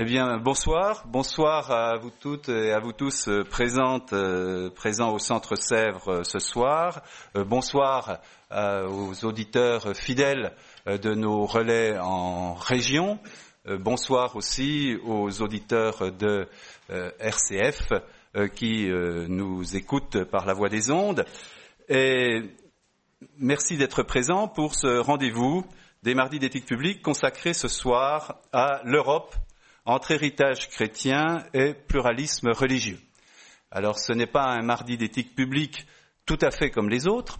Eh bien, bonsoir. Bonsoir à vous toutes et à vous tous euh, présentes, euh, présents au Centre Sèvres euh, ce soir. bonsoir aux auditeurs fidèles de nos relais en région. bonsoir aussi aux auditeurs de RCF qui nous écoutent par la voie des ondes. Et merci d'être présents pour ce rendez-vous des mardis d'éthique publique consacré ce soir à l'Europe entre héritage chrétien et pluralisme religieux. Alors ce n'est pas un mardi d'éthique publique tout à fait comme les autres.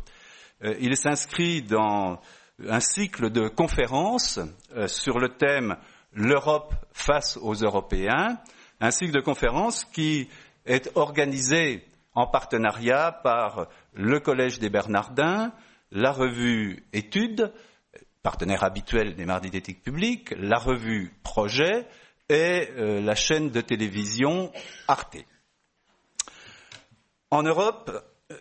Euh, il s'inscrit dans un cycle de conférences euh, sur le thème L'Europe face aux Européens, un cycle de conférences qui est organisé en partenariat par le Collège des Bernardins, la revue Études, partenaire habituel des mardis d'éthique publique, la revue Projet, et euh, la chaîne de télévision Arte. En Europe,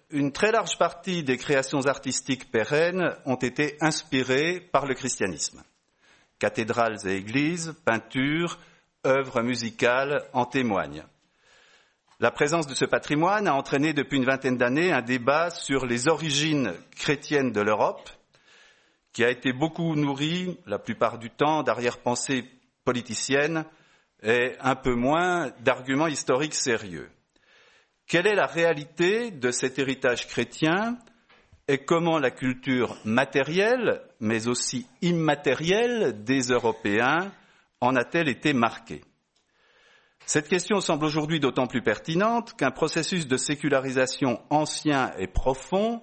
une très large partie des créations artistiques pérennes ont été inspirées par le christianisme. Cathédrales et églises, peintures, œuvres musicales en témoignent. La présence de ce patrimoine a entraîné depuis une vingtaine d'années un débat sur les origines chrétiennes de l'Europe, qui a été beaucoup nourri, la plupart du temps, d'arrière-pensées politiciennes et un peu moins d'arguments historiques sérieux. Quelle est la réalité de cet héritage chrétien et comment la culture matérielle, mais aussi immatérielle des Européens en a-t-elle été marquée? Cette question semble aujourd'hui d'autant plus pertinente qu'un processus de sécularisation ancien et profond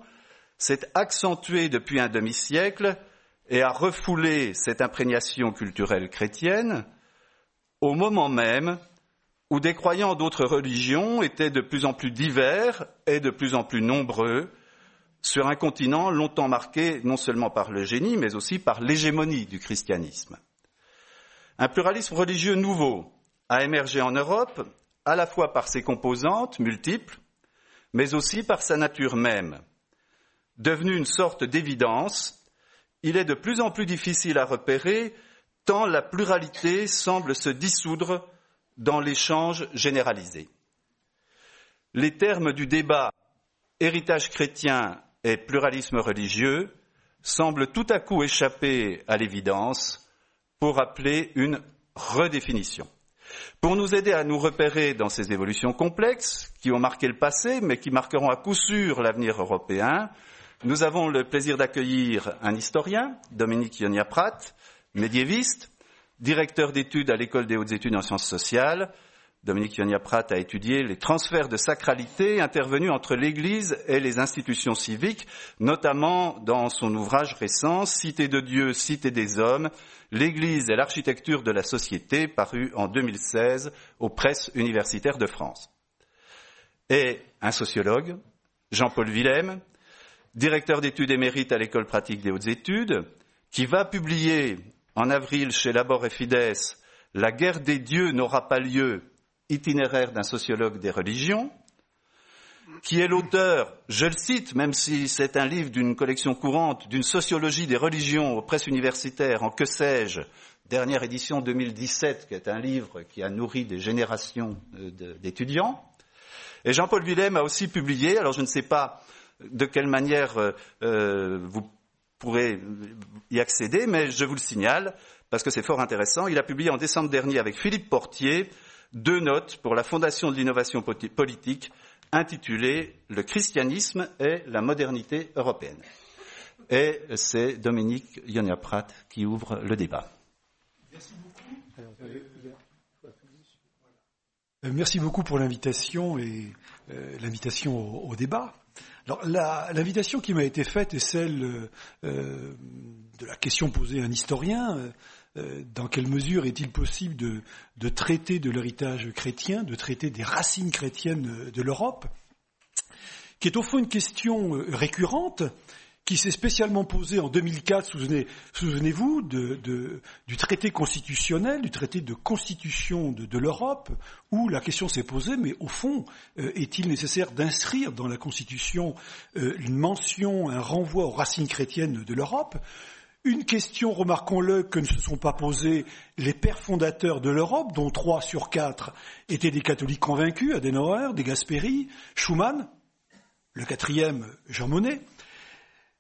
s'est accentué depuis un demi-siècle et a refoulé cette imprégnation culturelle chrétienne au moment même où des croyants d'autres religions étaient de plus en plus divers et de plus en plus nombreux sur un continent longtemps marqué non seulement par le génie, mais aussi par l'hégémonie du christianisme. Un pluralisme religieux nouveau a émergé en Europe, à la fois par ses composantes multiples, mais aussi par sa nature même. Devenu une sorte d'évidence, il est de plus en plus difficile à repérer tant la pluralité semble se dissoudre dans l'échange généralisé. Les termes du débat héritage chrétien et pluralisme religieux semblent tout à coup échapper à l'évidence pour appeler une redéfinition. Pour nous aider à nous repérer dans ces évolutions complexes qui ont marqué le passé mais qui marqueront à coup sûr l'avenir européen, nous avons le plaisir d'accueillir un historien, Dominique Yonia-Prat, médiéviste, directeur d'études à l'école des hautes études en sciences sociales. Dominique Yonia-Prat a étudié les transferts de sacralité intervenus entre l'Église et les institutions civiques, notamment dans son ouvrage récent Cité de Dieu, Cité des hommes, l'Église et l'architecture de la société, paru en 2016 aux presses universitaires de France. Et un sociologue, Jean-Paul Willem, directeur d'études émérite à l'école pratique des hautes études, qui va publier en avril chez Labor et Fides, La guerre des dieux n'aura pas lieu, itinéraire d'un sociologue des religions, qui est l'auteur, je le cite, même si c'est un livre d'une collection courante, d'une sociologie des religions aux presses universitaires, en que sais-je, dernière édition 2017, qui est un livre qui a nourri des générations euh, d'étudiants. Et Jean-Paul Willem a aussi publié, alors je ne sais pas de quelle manière euh, euh, vous pourrez y accéder, mais je vous le signale parce que c'est fort intéressant. Il a publié en décembre dernier avec Philippe Portier deux notes pour la Fondation de l'innovation politique intitulées Le christianisme et la modernité européenne. Et c'est Dominique Yonia-Prat qui ouvre le débat. Merci beaucoup pour l'invitation et euh, l'invitation au, débat. Alors l'invitation qui m'a été faite est celle euh, de la question posée à un historien. Euh, dans quelle mesure est-il possible de, de, traiter de l'héritage chrétien, de traiter des racines chrétiennes de l'Europe, qui est au fond une question euh, récurrente qui s'est spécialement posé en 2004, souvenez-vous, du traité constitutionnel, du traité de constitution de, l'Europe, où la question s'est posée, mais au fond, euh, est-il nécessaire d'inscrire dans la Constitution euh, une mention, un renvoi aux racines chrétiennes de l'Europe? Une question, remarquons-le, que ne se sont pas posées les pères fondateurs de l'Europe, dont trois sur quatre étaient des catholiques convaincus, Adenauer, De Gasperi, Schumann, le quatrième, Jean Monnet.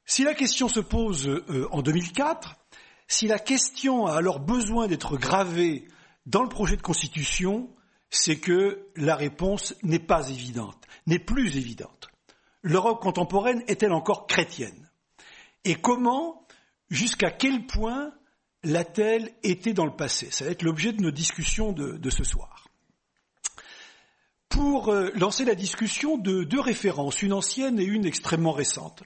Si la question se pose euh, en 2004, si la question a alors besoin d'être gravée dans le projet de constitution, c'est que la réponse n'est pas évidente, n'est plus évidente. L'Europe contemporaine est-elle encore chrétienne? Et comment, jusqu'à quel point l'a-t-elle été dans le passé? Ça va être l'objet de nos discussions de, ce soir. Pour euh, lancer la discussion de deux références, une ancienne et une extrêmement récente.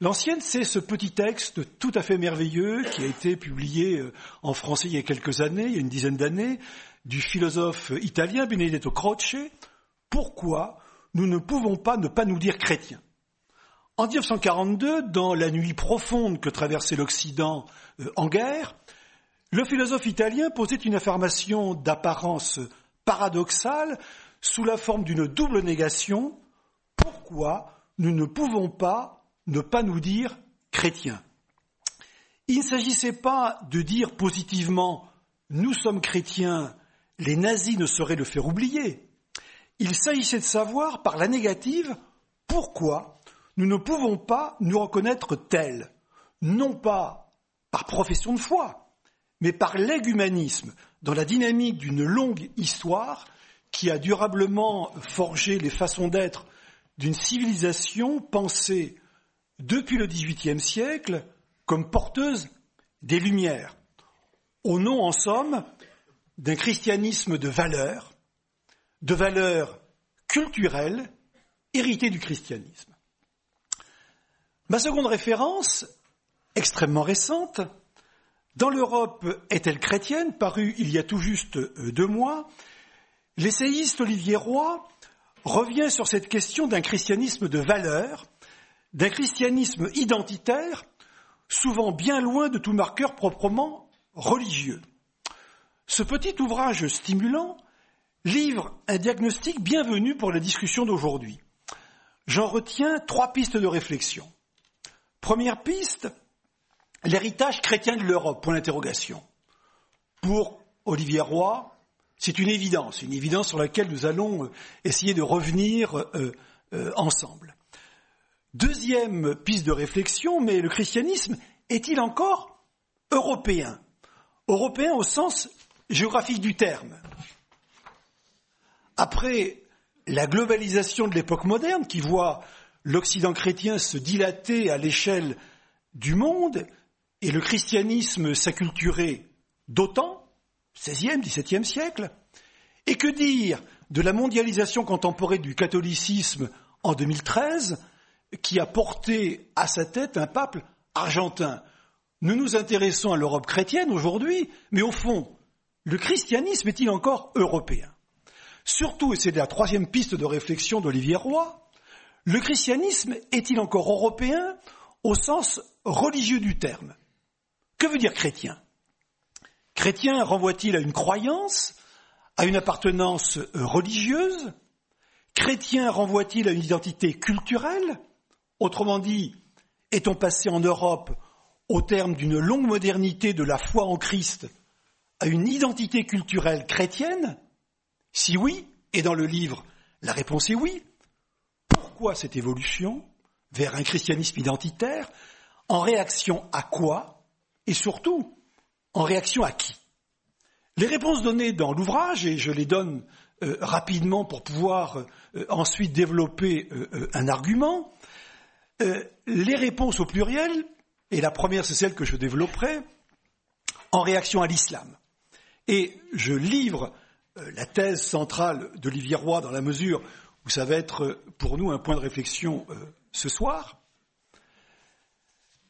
L'ancienne, c'est ce petit texte tout à fait merveilleux qui a été publié euh, en français il y a quelques années, il y a une dizaine d'années, du philosophe italien Benedetto Croce, Pourquoi nous ne pouvons pas ne pas nous dire chrétiens? En 1942, dans la nuit profonde que traversait l'Occident euh, en guerre, le philosophe italien posait une affirmation d'apparence paradoxale sous la forme d'une double négation. Pourquoi nous ne pouvons pas ne pas nous dire chrétiens. Il ne s'agissait pas de dire positivement nous sommes chrétiens, les nazis ne sauraient le faire oublier. Il s'agissait de savoir par la négative pourquoi nous ne pouvons pas nous reconnaître tels, non pas par profession de foi, mais par l'égumanisme, dans la dynamique d'une longue histoire qui a durablement forgé les façons d'être d'une civilisation pensée depuis le XVIIIe siècle comme porteuse des Lumières, au nom, en somme, d'un christianisme de valeurs, de valeurs culturelles héritées du christianisme. Ma seconde référence, extrêmement récente, dans l'Europe est-elle chrétienne, parue il y a tout juste euh, deux mois, l'essayiste Olivier Roy revient sur cette question d'un christianisme de valeurs d'un christianisme identitaire, souvent bien loin de tout marqueur proprement religieux. Ce petit ouvrage stimulant livre un diagnostic bienvenu pour la discussion d'aujourd'hui. J'en retiens trois pistes de réflexion. Première piste, l'héritage chrétien de l'Europe, point d'interrogation. Pour Olivier Roy, c'est une évidence, une évidence sur laquelle nous allons essayer de revenir euh, euh, ensemble. Deuxième piste de réflexion, mais le christianisme est-il encore européen? Européen au sens géographique du terme. Après la globalisation de l'époque moderne qui voit l'Occident chrétien se dilater à l'échelle du monde et le christianisme s'acculturer d'autant, XVIe, XVIIe siècle, et que dire de la mondialisation contemporaine du catholicisme en 2013 qui a porté à sa tête un pape argentin. Nous nous intéressons à l'Europe chrétienne aujourd'hui, mais au fond, le christianisme est-il encore européen? Surtout, et c'est la troisième piste de réflexion d'Olivier Roy, le christianisme est-il encore européen au sens religieux du terme? Que veut dire chrétien? Chrétien renvoie-t-il à une croyance, à une appartenance religieuse? Chrétien renvoie-t-il à une identité culturelle? Autrement dit, est-on passé en Europe, au terme d'une longue modernité de la foi en Christ, à une identité culturelle chrétienne? Si oui, et dans le livre, la réponse est oui. Pourquoi cette évolution vers un christianisme identitaire? En réaction à quoi? Et surtout, en réaction à qui? Les réponses données dans l'ouvrage, et je les donne euh, rapidement pour pouvoir euh, ensuite développer euh, un argument, euh, les réponses au pluriel, et la première c'est celle que je développerai, en réaction à l'islam. Et je livre euh, la thèse centrale d'Olivier Roy dans la mesure où ça va être euh, pour nous un point de réflexion ce soir.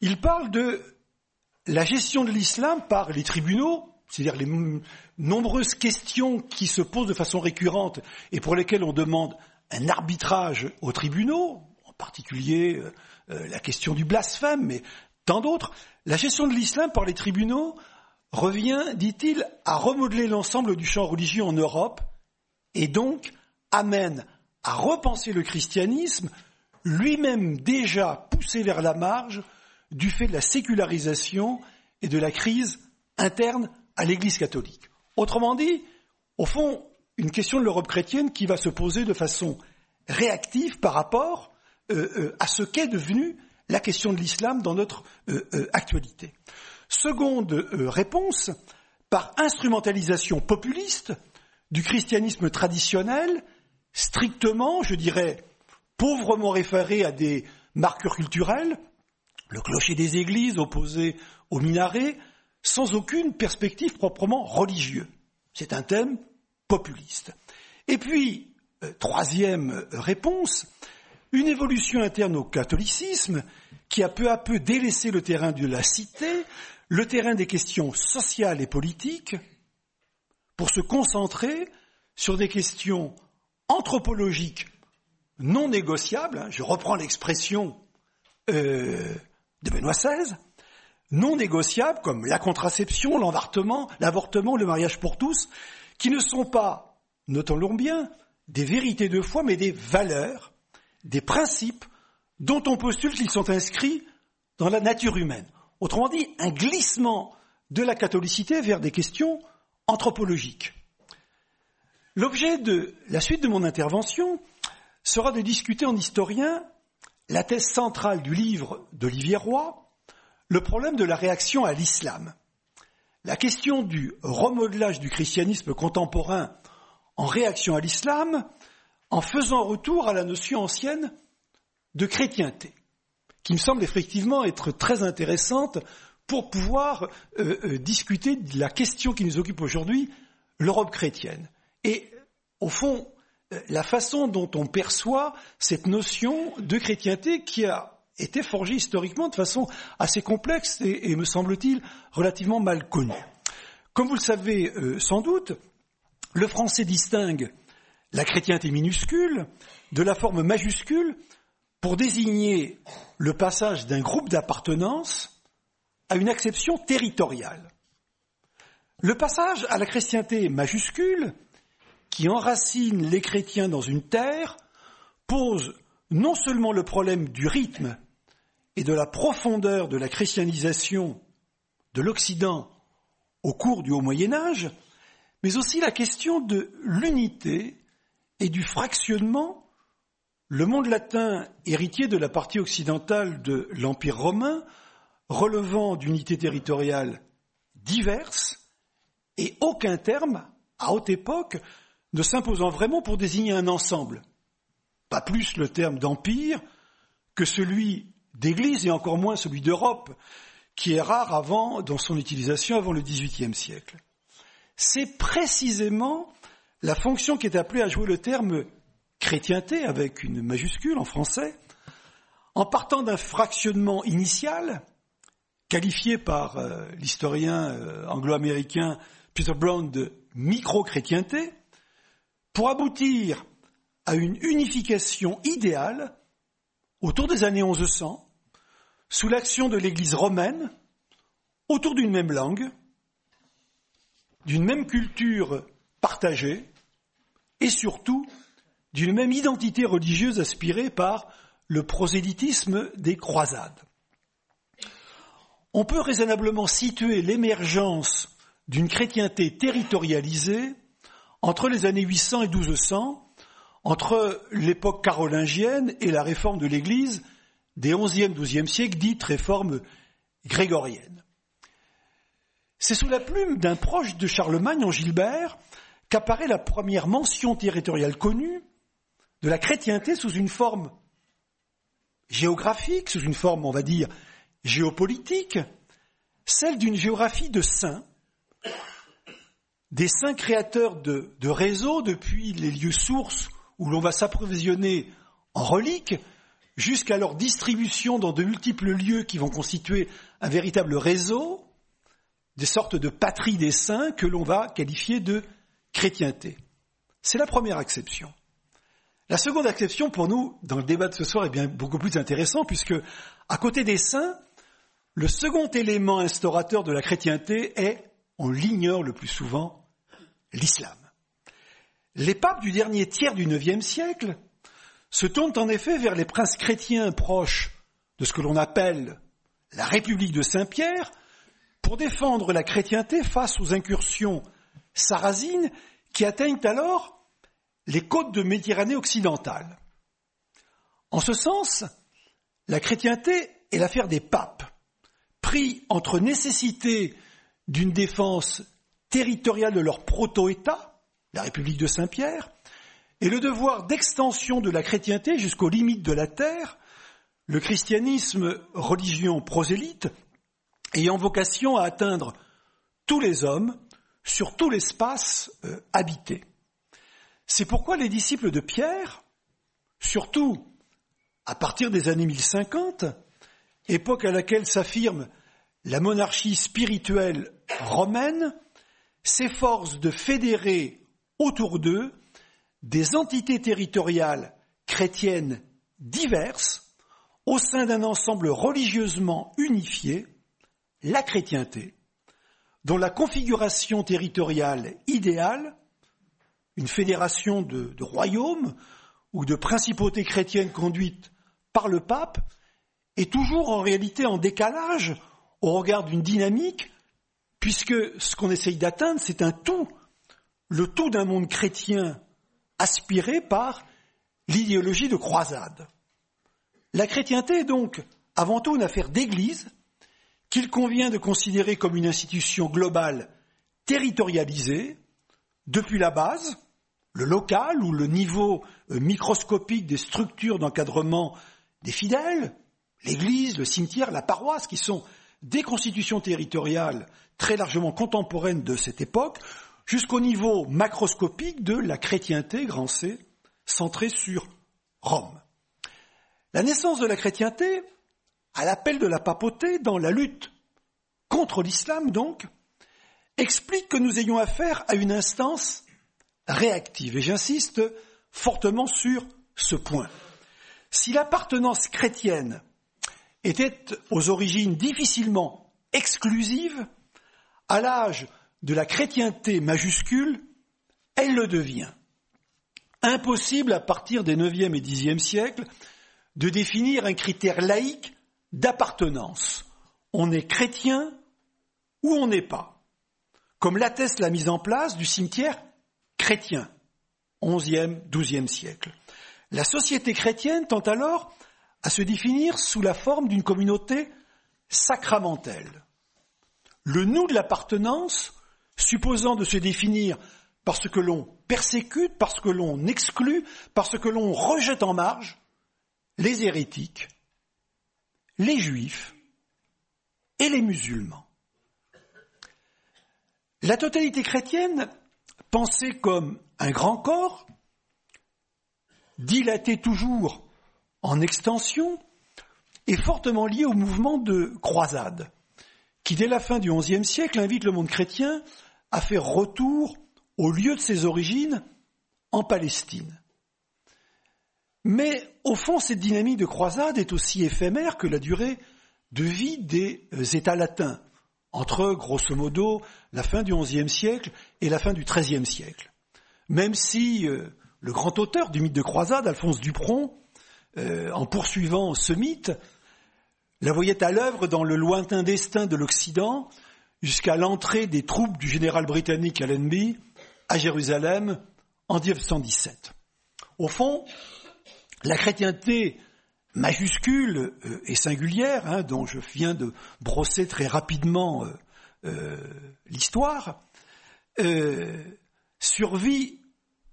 Il parle de la gestion de l'islam par les tribunaux, c'est-à-dire les nombreuses questions qui se posent de façon récurrente et pour lesquelles on demande un arbitrage aux tribunaux, particulier euh, euh, la question du blasphème, mais tant d'autres, la gestion de l'islam par les tribunaux revient, dit-il, à remodeler l'ensemble du champ religieux en Europe et donc amène à repenser le christianisme, lui-même déjà poussé vers la marge du fait de la sécularisation et de la crise interne à l'Église catholique. Autrement dit, au fond, une question de l'Europe chrétienne qui va se poser de façon réactive par rapport à ce qu'est devenu la question de l'islam dans notre euh, actualité. Seconde réponse, par instrumentalisation populiste du christianisme traditionnel, strictement, je dirais, pauvrement référé à des marqueurs culturels, le clocher des églises opposé au minaret, sans aucune perspective proprement religieuse. C'est un thème populiste. Et puis, euh, troisième réponse, une évolution interne au catholicisme qui a peu à peu délaissé le terrain de la cité, le terrain des questions sociales et politiques, pour se concentrer sur des questions anthropologiques non négociables, hein, je reprends l'expression euh, de Benoît XVI, non négociables comme la contraception, l'avortement, l'avortement, le mariage pour tous, qui ne sont pas, notons-le bien, des vérités de foi, mais des valeurs, des principes dont on postule qu'ils sont inscrits dans la nature humaine. Autrement dit, un glissement de la catholicité vers des questions anthropologiques. L'objet de la suite de mon intervention sera de discuter en historien la thèse centrale du livre d'Olivier Roy, le problème de la réaction à l'islam. La question du remodelage du christianisme contemporain en réaction à l'islam, en faisant retour à la notion ancienne de chrétienté, qui me semble effectivement être très intéressante pour pouvoir euh, euh, discuter de la question qui nous occupe aujourd'hui, l'Europe chrétienne. Et au fond, euh, la façon dont on perçoit cette notion de chrétienté qui a était forgé historiquement de façon assez complexe et, me semble-t-il, relativement mal connue. Comme vous le savez sans doute, le français distingue la chrétienté minuscule de la forme majuscule pour désigner le passage d'un groupe d'appartenance à une acception territoriale. Le passage à la chrétienté majuscule, qui enracine les chrétiens dans une terre, pose non seulement le problème du rythme et de la profondeur de la christianisation de l'Occident au cours du Haut Moyen Âge, mais aussi la question de l'unité et du fractionnement, le monde latin, héritier de la partie occidentale de l'Empire romain, relevant d'unités territoriales diverses, et aucun terme, à haute époque, ne s'imposant vraiment pour désigner un ensemble. Pas plus le terme d'empire que celui d'Église et encore moins celui d'Europe, qui est rare avant, dans son utilisation avant le XVIIIe siècle. C'est précisément la fonction qui est appelée à jouer le terme chrétienté avec une majuscule en français, en partant d'un fractionnement initial, qualifié par euh, l'historien euh, anglo-américain Peter Brown de micro-chrétienté, pour aboutir à une unification idéale autour des années 1100, sous l'action de l'Église romaine, autour d'une même langue, d'une même culture partagée, et surtout d'une même identité religieuse aspirée par le prosélytisme des croisades. On peut raisonnablement situer l'émergence d'une chrétienté territorialisée entre les années 800 et 1200, entre l'époque carolingienne et la réforme de l'Église des XIe, XIIe siècles, dite réforme grégorienne. C'est sous la plume d'un proche de Charlemagne, en Gilbert, qu'apparaît la première mention territoriale connue de la chrétienté sous une forme géographique, sous une forme, on va dire, géopolitique, celle d'une géographie de saints, des saints créateurs de, de réseaux depuis les lieux sources où l'on va s'approvisionner en reliques, jusqu'à leur distribution dans de multiples lieux qui vont constituer un véritable réseau, des sortes de patries des saints que l'on va qualifier de chrétienté. C'est la première acception. La seconde acception pour nous, dans le débat de ce soir, est bien beaucoup plus intéressant puisque, à côté des saints, le second élément instaurateur de la chrétienté est, on l'ignore le plus souvent, l'islam. Les papes du dernier tiers du IXe siècle se tournent en effet vers les princes chrétiens proches de ce que l'on appelle la République de Saint-Pierre pour défendre la chrétienté face aux incursions sarrasines qui atteignent alors les côtes de Méditerranée occidentale. En ce sens, la chrétienté est l'affaire des papes, pris entre nécessité d'une défense territoriale de leur proto-État, la République de Saint-Pierre, et le devoir d'extension de la chrétienté jusqu'aux limites de la terre, le christianisme, religion prosélyte, ayant vocation à atteindre tous les hommes sur tout l'espace euh, habité. C'est pourquoi les disciples de Pierre, surtout à partir des années 1050, époque à laquelle s'affirme la monarchie spirituelle romaine, s'efforcent de fédérer autour d'eux des entités territoriales chrétiennes diverses au sein d'un ensemble religieusement unifié, la chrétienté, dont la configuration territoriale idéale, une fédération de, de royaumes ou de principautés chrétiennes conduites par le pape, est toujours en réalité en décalage au regard d'une dynamique, puisque ce qu'on essaye d'atteindre, c'est un tout, le tout d'un monde chrétien aspiré par l'idéologie de croisade. La chrétienté est donc avant tout une affaire d'Église qu'il convient de considérer comme une institution globale territorialisée depuis la base, le local ou le niveau euh, microscopique des structures d'encadrement des fidèles, l'Église, le cimetière, la paroisse, qui sont des constitutions territoriales très largement contemporaines de cette époque, jusqu'au niveau macroscopique de la chrétienté, grand C, centrée sur Rome. La naissance de la chrétienté, à l'appel de la papauté dans la lutte contre l'islam donc, explique que nous ayons affaire à une instance réactive. Et j'insiste fortement sur ce point. Si l'appartenance chrétienne était aux origines difficilement exclusive, à l'âge de la chrétienté majuscule, elle le devient. Impossible à partir des 9e et 10e siècles de définir un critère laïque d'appartenance. On est chrétien ou on n'est pas, comme l'atteste la mise en place du cimetière chrétien, 11e, 12e siècle. La société chrétienne tend alors à se définir sous la forme d'une communauté sacramentelle. Le nous de l'appartenance, supposant de se définir par ce que l'on persécute, parce que l'on exclut, parce que l'on rejette en marge, les hérétiques, les juifs et les musulmans. La totalité chrétienne, pensée comme un grand corps, dilaté toujours en extension, est fortement liée au mouvement de croisade, qui dès la fin du XIe siècle invite le monde chrétien à faire retour au lieu de ses origines en Palestine. Mais au fond, cette dynamique de croisade est aussi éphémère que la durée de vie des euh, États latins, entre, grosso modo, la fin du XIe siècle et la fin du XIIIe siècle. Même si euh, le grand auteur du mythe de croisade, Alphonse Dupron, euh, en poursuivant ce mythe, la voyait à l'œuvre dans le lointain destin de l'Occident jusqu'à l'entrée des troupes du général britannique Allenby à Jérusalem en 1917. Au fond, la chrétienté majuscule euh, et singulière, hein, dont je viens de brosser très rapidement euh, euh, l'histoire, survit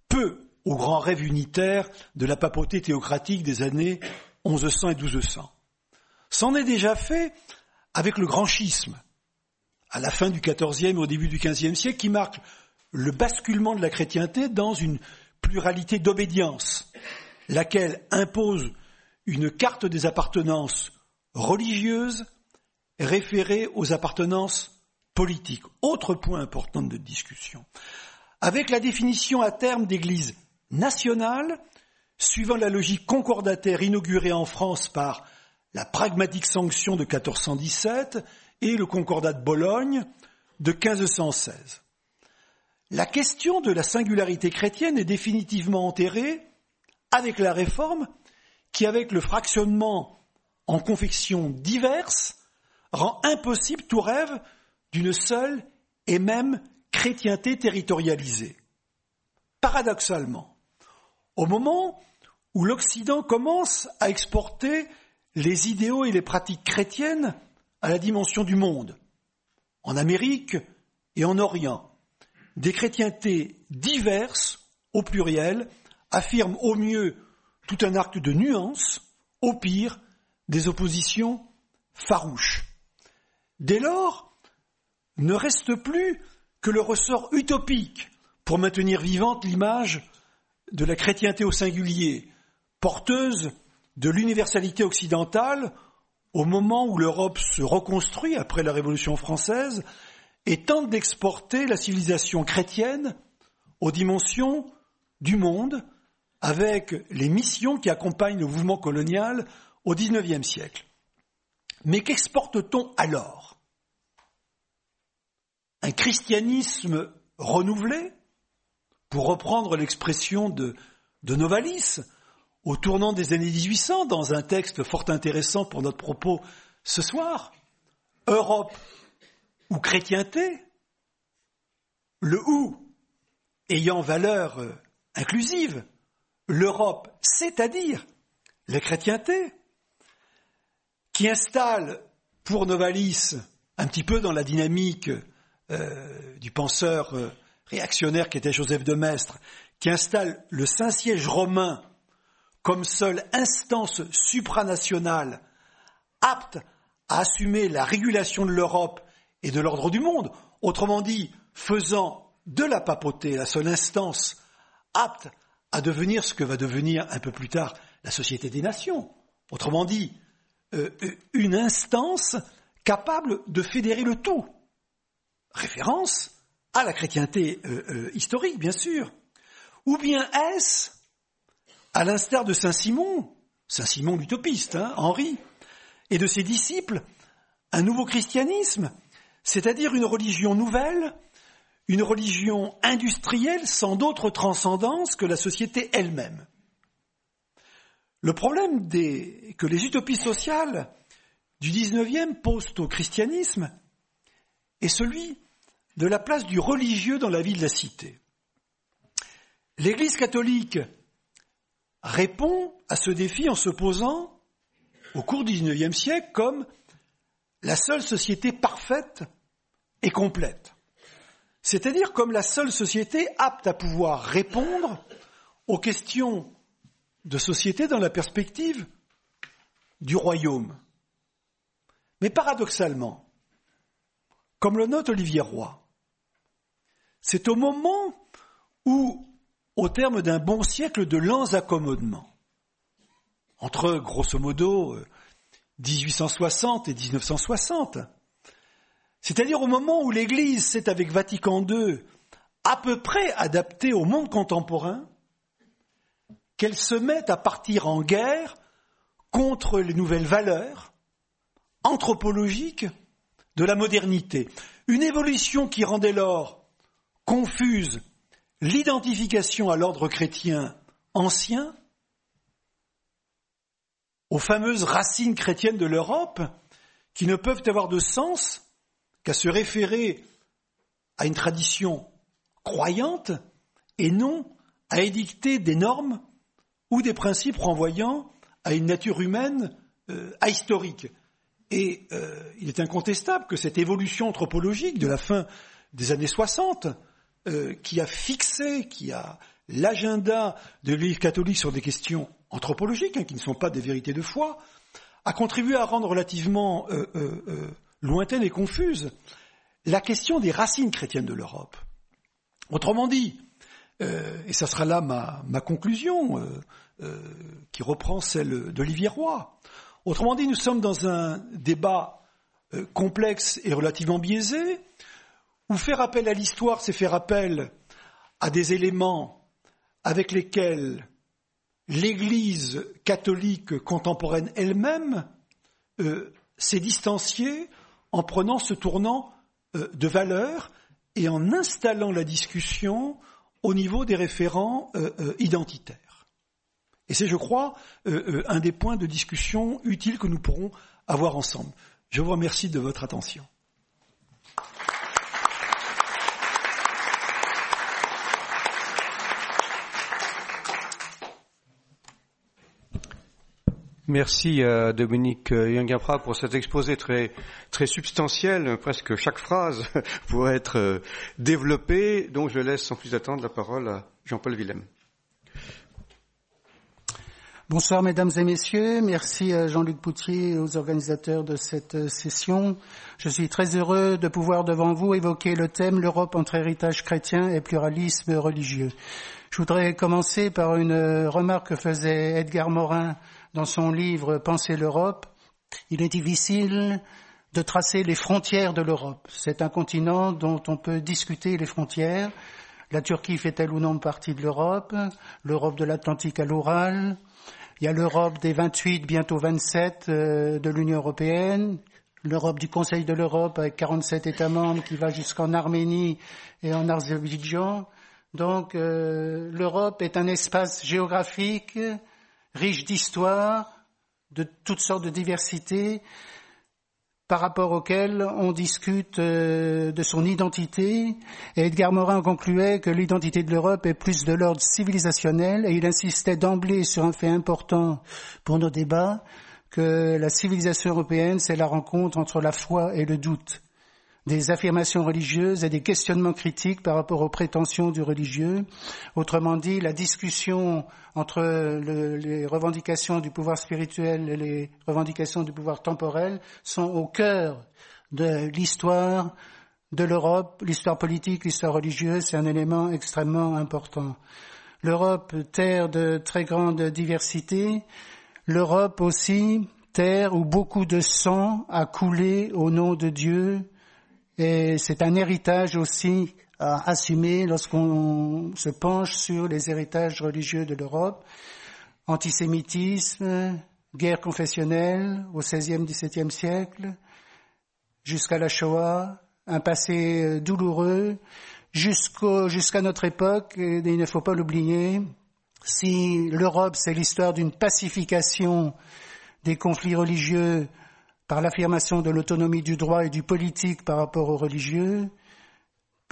peu au grand rêve unitaire de la papauté théocratique des années 1100 et 1200. C'en est déjà fait avec le grand schisme, à la fin du XIVe et au début du XVe siècle, qui marque le basculement de la chrétienté dans une pluralité d'obédience, laquelle impose une carte des appartenances religieuses référée aux appartenances politiques. Autre point important de discussion. Avec la définition à terme d'Église nationale, suivant la logique concordataire inaugurée en France par la pragmatique sanction de 1417 et le concordat de Bologne de 1516. La question de la singularité chrétienne est définitivement enterrée avec la réforme qui, avec le fractionnement en confections diverses, rend impossible tout rêve d'une seule et même chrétienté territorialisée. Paradoxalement, au moment où l'Occident commence à exporter les idéaux et les pratiques chrétiennes à la dimension du monde, en Amérique et en Orient, des chrétientés diverses, au pluriel, affirment au mieux tout un acte de nuance, au pire des oppositions farouches. Dès lors, ne reste plus que le ressort utopique pour maintenir vivante l'image de la chrétienté au singulier, porteuse de l'universalité occidentale au moment où l'Europe se reconstruit après la Révolution française et tente d'exporter la civilisation chrétienne aux dimensions du monde avec les missions qui accompagnent le mouvement colonial au XIXe siècle. Mais qu'exporte-t-on alors? Un christianisme renouvelé, pour reprendre l'expression de, de Novalis, au tournant des années 1800, dans un texte fort intéressant pour notre propos ce soir, Europe ou chrétienté, le ou ayant valeur inclusive, l'Europe, c'est-à-dire la chrétienté, qui installe pour Novalis, un petit peu dans la dynamique euh, du penseur euh, réactionnaire qui était Joseph de Maistre, qui installe le Saint-Siège romain comme seule instance supranationale apte à assumer la régulation de l'Europe et de l'ordre du monde, autrement dit, faisant de la papauté la seule instance apte à devenir ce que va devenir un peu plus tard la Société des Nations. Autrement dit, euh, une instance capable de fédérer le tout. Référence à la chrétienté euh, euh, historique, bien sûr. Ou bien est-ce, à l'instar de Saint Simon, Saint Simon l'utopiste, hein, Henri, et de ses disciples, un nouveau christianisme, c'est-à-dire une religion nouvelle, une religion industrielle sans d'autre transcendance que la société elle-même. Le problème que les utopies sociales du XIXe posent au christianisme est celui de la place du religieux dans la vie de la cité. L'Église catholique répond à ce défi en se posant, au cours du XIXe siècle, comme la seule société parfaite et complète. C'est-à-dire comme la seule société apte à pouvoir répondre aux questions de société dans la perspective du royaume. Mais paradoxalement, comme le note Olivier Roy, c'est au moment où, au terme d'un bon siècle de lents accommodements, entre grosso modo 1860 et 1960, c'est-à-dire au moment où l'Église s'est avec Vatican II à peu près adaptée au monde contemporain, qu'elle se met à partir en guerre contre les nouvelles valeurs anthropologiques de la modernité. Une évolution qui rend dès lors confuse l'identification à l'ordre chrétien ancien, aux fameuses racines chrétiennes de l'Europe, qui ne peuvent avoir de sens qu'à se référer à une tradition croyante et non à édicter des normes ou des principes renvoyant à une nature humaine euh, ahistorique. Et euh, il est incontestable que cette évolution anthropologique de la fin des années 60, euh, qui a fixé, qui a l'agenda de l'Église catholique sur des questions anthropologiques, hein, qui ne sont pas des vérités de foi, a contribué à rendre relativement lointaine et confuse la question des racines chrétiennes de l'Europe. Autrement dit, euh, et ça sera là ma, conclusion, euh, euh, qui reprend celle d'Olivier Roy. Autrement dit, nous sommes dans un débat complexe et relativement biaisé, où faire appel à l'histoire, c'est faire appel à des éléments avec lesquels l'Église catholique contemporaine elle-même s'est distanciée en prenant ce tournant euh, de valeur et en installant la discussion au niveau des référents euh, euh, identitaires. Et c'est, je crois, un des points de discussion utiles que nous pourrons avoir ensemble. Je vous remercie de votre attention. Merci à euh, Dominique euh, Yangapra pour cet exposé très, très substantiel. Presque chaque phrase pourrait être euh, développée. Donc je laisse sans plus attendre la parole à Jean-Paul Willem. Bonsoir mesdames et messieurs, merci à Jean-Luc Poutier et aux organisateurs de cette session. Je suis très heureux de pouvoir devant vous évoquer le thème l'Europe entre héritage chrétien et pluralisme religieux. Je voudrais commencer par une remarque que faisait Edgar Morin dans son livre Penser l'Europe, il est difficile de tracer les frontières de l'Europe. C'est un continent dont on peut discuter les frontières. La Turquie fait-elle ou non partie de l'Europe? L'Europe de l'Atlantique à l'Oural? Il y a l'Europe des 28, bientôt 27 euh, de l'Union européenne. L'Europe du Conseil de l'Europe avec 47 États membres qui va jusqu'en Arménie et en Azerbaïdjan. Donc euh, l'Europe est un espace géographique riche d'histoire, de toutes sortes de diversités, par rapport auxquelles on discute euh, de son identité. Et Edgar Morin concluait que l'identité de l'Europe est plus de l'ordre civilisationnel et il insistait d'emblée sur un fait important pour nos débats, que la civilisation européenne, c'est la rencontre entre la foi et le doute des affirmations religieuses et des questionnements critiques par rapport aux prétentions du religieux. Autrement dit, la discussion entre les revendications du pouvoir spirituel et les revendications du pouvoir temporel sont au cœur de l'histoire de l'Europe, l'histoire politique, l'histoire religieuse, c'est un élément extrêmement important. L'Europe, terre de très grande diversité, l'Europe aussi, terre où beaucoup de sang a coulé au nom de Dieu, et c'est un héritage aussi à assumer lorsqu'on se penche sur les héritages religieux de l'Europe. Antisémitisme, guerre confessionnelle au XVIe, XVIIe siècle, jusqu'à la Shoah, un passé douloureux, jusqu'à notre époque, et il ne faut pas l'oublier, si l'Europe c'est l'histoire d'une pacification des conflits religieux par l'affirmation de l'autonomie du droit et du politique par rapport aux religieux,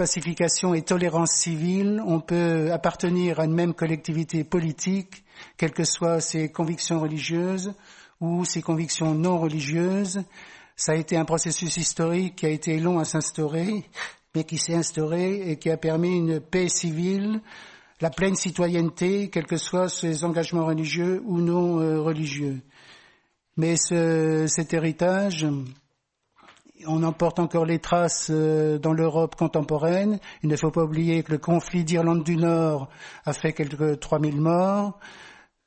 pacification et tolérance civile, on peut appartenir à une même collectivité politique, quelles que soient ses convictions religieuses ou ses convictions non religieuses. Ça a été un processus historique qui a été long à s'instaurer, mais qui s'est instauré et qui a permis une paix civile, la pleine citoyenneté, quels que soient ses engagements religieux ou non euh, religieux. Mais ce, cet héritage, on en porte encore les traces euh, dans l'Europe contemporaine. Il ne faut pas oublier que le conflit d'Irlande du Nord a fait quelques 3000 morts.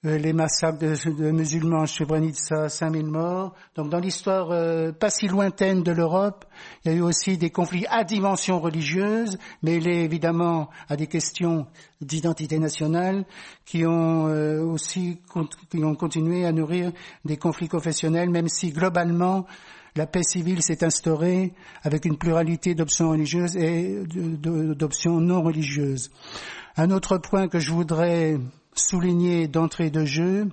Euh, les massacres de, musulmans chez Srebrenica, 5000 morts. Donc dans l'histoire euh, pas si lointaine de l'Europe, il y a eu aussi des conflits à dimension religieuse, mêlés évidemment à des questions d'identité nationale, qui ont aussi qui ont continué à nourrir des conflits confessionnels, même si globalement la paix civile s'est instaurée avec une pluralité d'options religieuses et d'options non religieuses. Un autre point que je voudrais souligné d'entrée de jeu,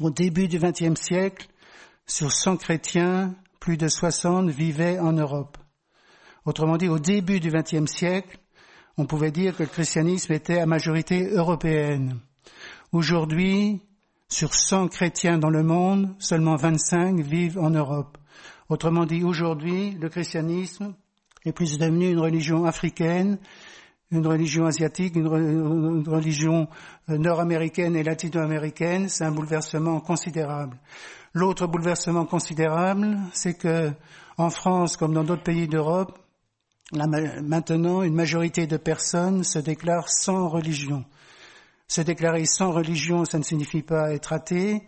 au début du XXe siècle, sur 100 chrétiens, plus de 60 vivaient en Europe. Autrement dit, au début du XXe siècle, on pouvait dire que le christianisme était à majorité européenne. Aujourd'hui, sur 100 chrétiens dans le monde, seulement 25 vivent en Europe. Autrement dit, aujourd'hui, le christianisme est plus devenu une religion africaine une religion asiatique, une, religion euh, nord-américaine et latino-américaine, c'est un bouleversement considérable. L'autre bouleversement considérable, c'est que en France, comme dans d'autres pays d'Europe, maintenant, une majorité de personnes se déclarent sans religion. Se déclarer sans religion, ça ne signifie pas être athée.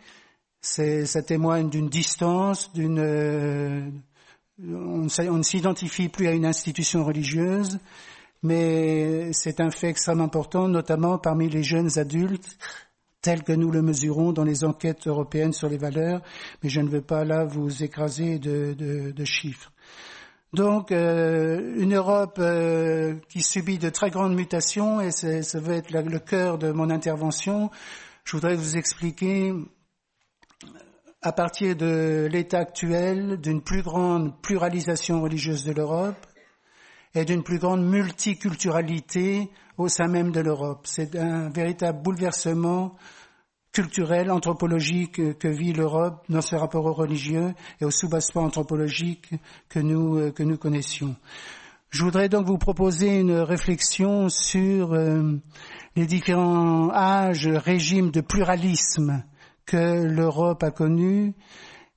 Ça témoigne d'une distance, d'une, euh, on ne s'identifie plus à une institution religieuse mais c'est un fait extrêmement important, notamment parmi les jeunes adultes, tels que nous le mesurons dans les enquêtes européennes sur les valeurs, mais je ne veux pas là vous écraser de, de, de chiffres. Donc, euh, une Europe euh, qui subit de très grandes mutations, et ça va être le cœur de mon intervention, je voudrais vous expliquer à partir de l'état actuel d'une plus grande pluralisation religieuse de l'Europe, et d'une plus grande multiculturalité au sein même de l'Europe. C'est un véritable bouleversement culturel, anthropologique que vit l'Europe dans ce rapport aux religieux et au soubassement anthropologique que nous, que nous connaissions. Je voudrais donc vous proposer une réflexion sur euh, les différents âges, régimes de pluralisme que l'Europe a connus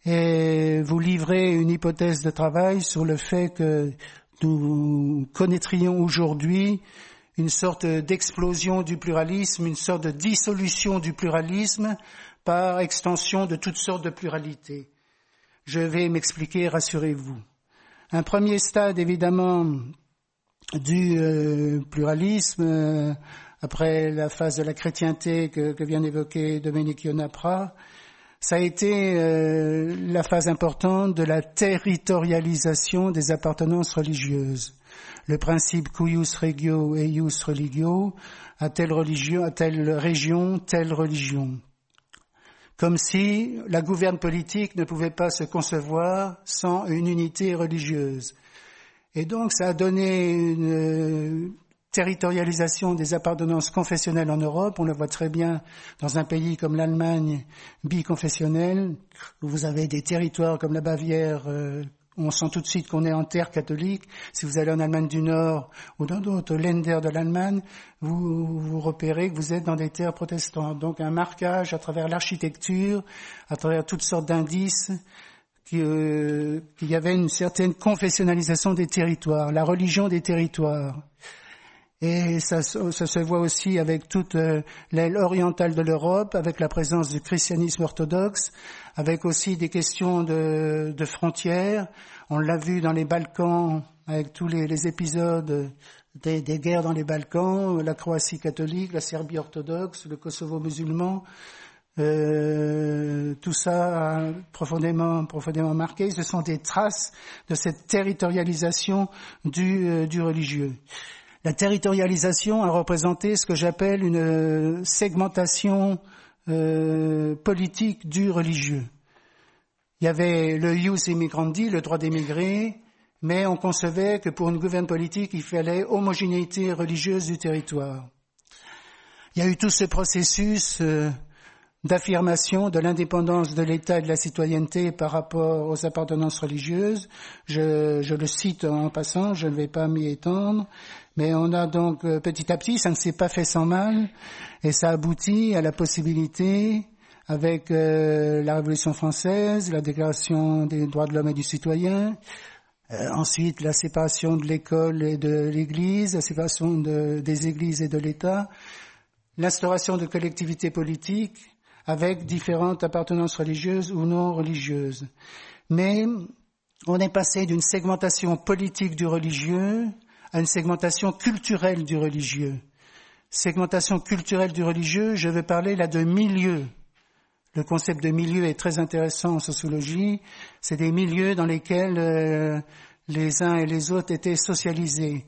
et vous livrer une hypothèse de travail sur le fait que nous connaîtrions aujourd'hui une sorte d'explosion du pluralisme, une sorte de dissolution du pluralisme par extension de toutes sortes de pluralités. Je vais m'expliquer, rassurez-vous. Un premier stade, évidemment, du euh, pluralisme, euh, après la phase de la chrétienté que, vient d'évoquer Dominique Yonapra, ça a été euh, la phase importante de la territorialisation des appartenances religieuses. Le principe cuius regio et ius religio, à telle religion, à telle région, telle religion. Comme si la gouverne politique ne pouvait pas se concevoir sans une unité religieuse. Et donc ça a donné une territorialisation des appartenances confessionnelles en Europe. On le voit très bien dans un pays comme l'Allemagne biconfessionnelle, où vous avez des territoires comme la Bavière. Euh, on sent tout de suite qu'on est en terre catholique. Si vous allez en Allemagne du Nord ou dans d'autres Länder de l'Allemagne, vous, vous repérez que vous êtes dans des terres protestantes. Donc un marquage à travers l'architecture, à travers toutes sortes d'indices, euh, qu'il y avait une certaine confessionnalisation des territoires, la religion des territoires. Et ça, se voit aussi avec toute euh, l'aile orientale de l'Europe, avec la présence du christianisme orthodoxe, avec aussi des questions de, frontières. On l'a vu dans les Balkans, avec tous les, épisodes des, guerres dans les Balkans, la Croatie catholique, la Serbie orthodoxe, le Kosovo musulman. Euh, tout ça a profondément, profondément marqué. Ce sont des traces de cette territorialisation du, euh, du religieux. La territorialisation a représenté ce que j'appelle une euh, segmentation euh, politique du religieux. Il y avait le ius immigrandi, le droit d'émigrer, mais on concevait que pour une gouverne politique, il fallait homogénéité religieuse du territoire. Il y a eu tout ce processus euh, d'affirmation de l'indépendance de l'État et de la citoyenneté par rapport aux appartenances religieuses. Je, le cite en passant, je ne vais pas m'y étendre. Mais on a donc euh, petit à petit, ça ne s'est pas fait sans mal, et ça aboutit à la possibilité, avec euh, la Révolution française, la Déclaration des droits de l'homme et du citoyen, euh, ensuite la séparation de l'école et de l'Église, la séparation de, des Églises et de l'État, l'instauration de collectivités politiques avec différentes appartenances religieuses ou non religieuses. Mais on est passé d'une segmentation politique du religieux à une segmentation culturelle du religieux. Segmentation culturelle du religieux, je veux parler là de milieu. Le concept de milieu est très intéressant en sociologie. C'est des milieux dans lesquels euh, les uns et les autres étaient socialisés.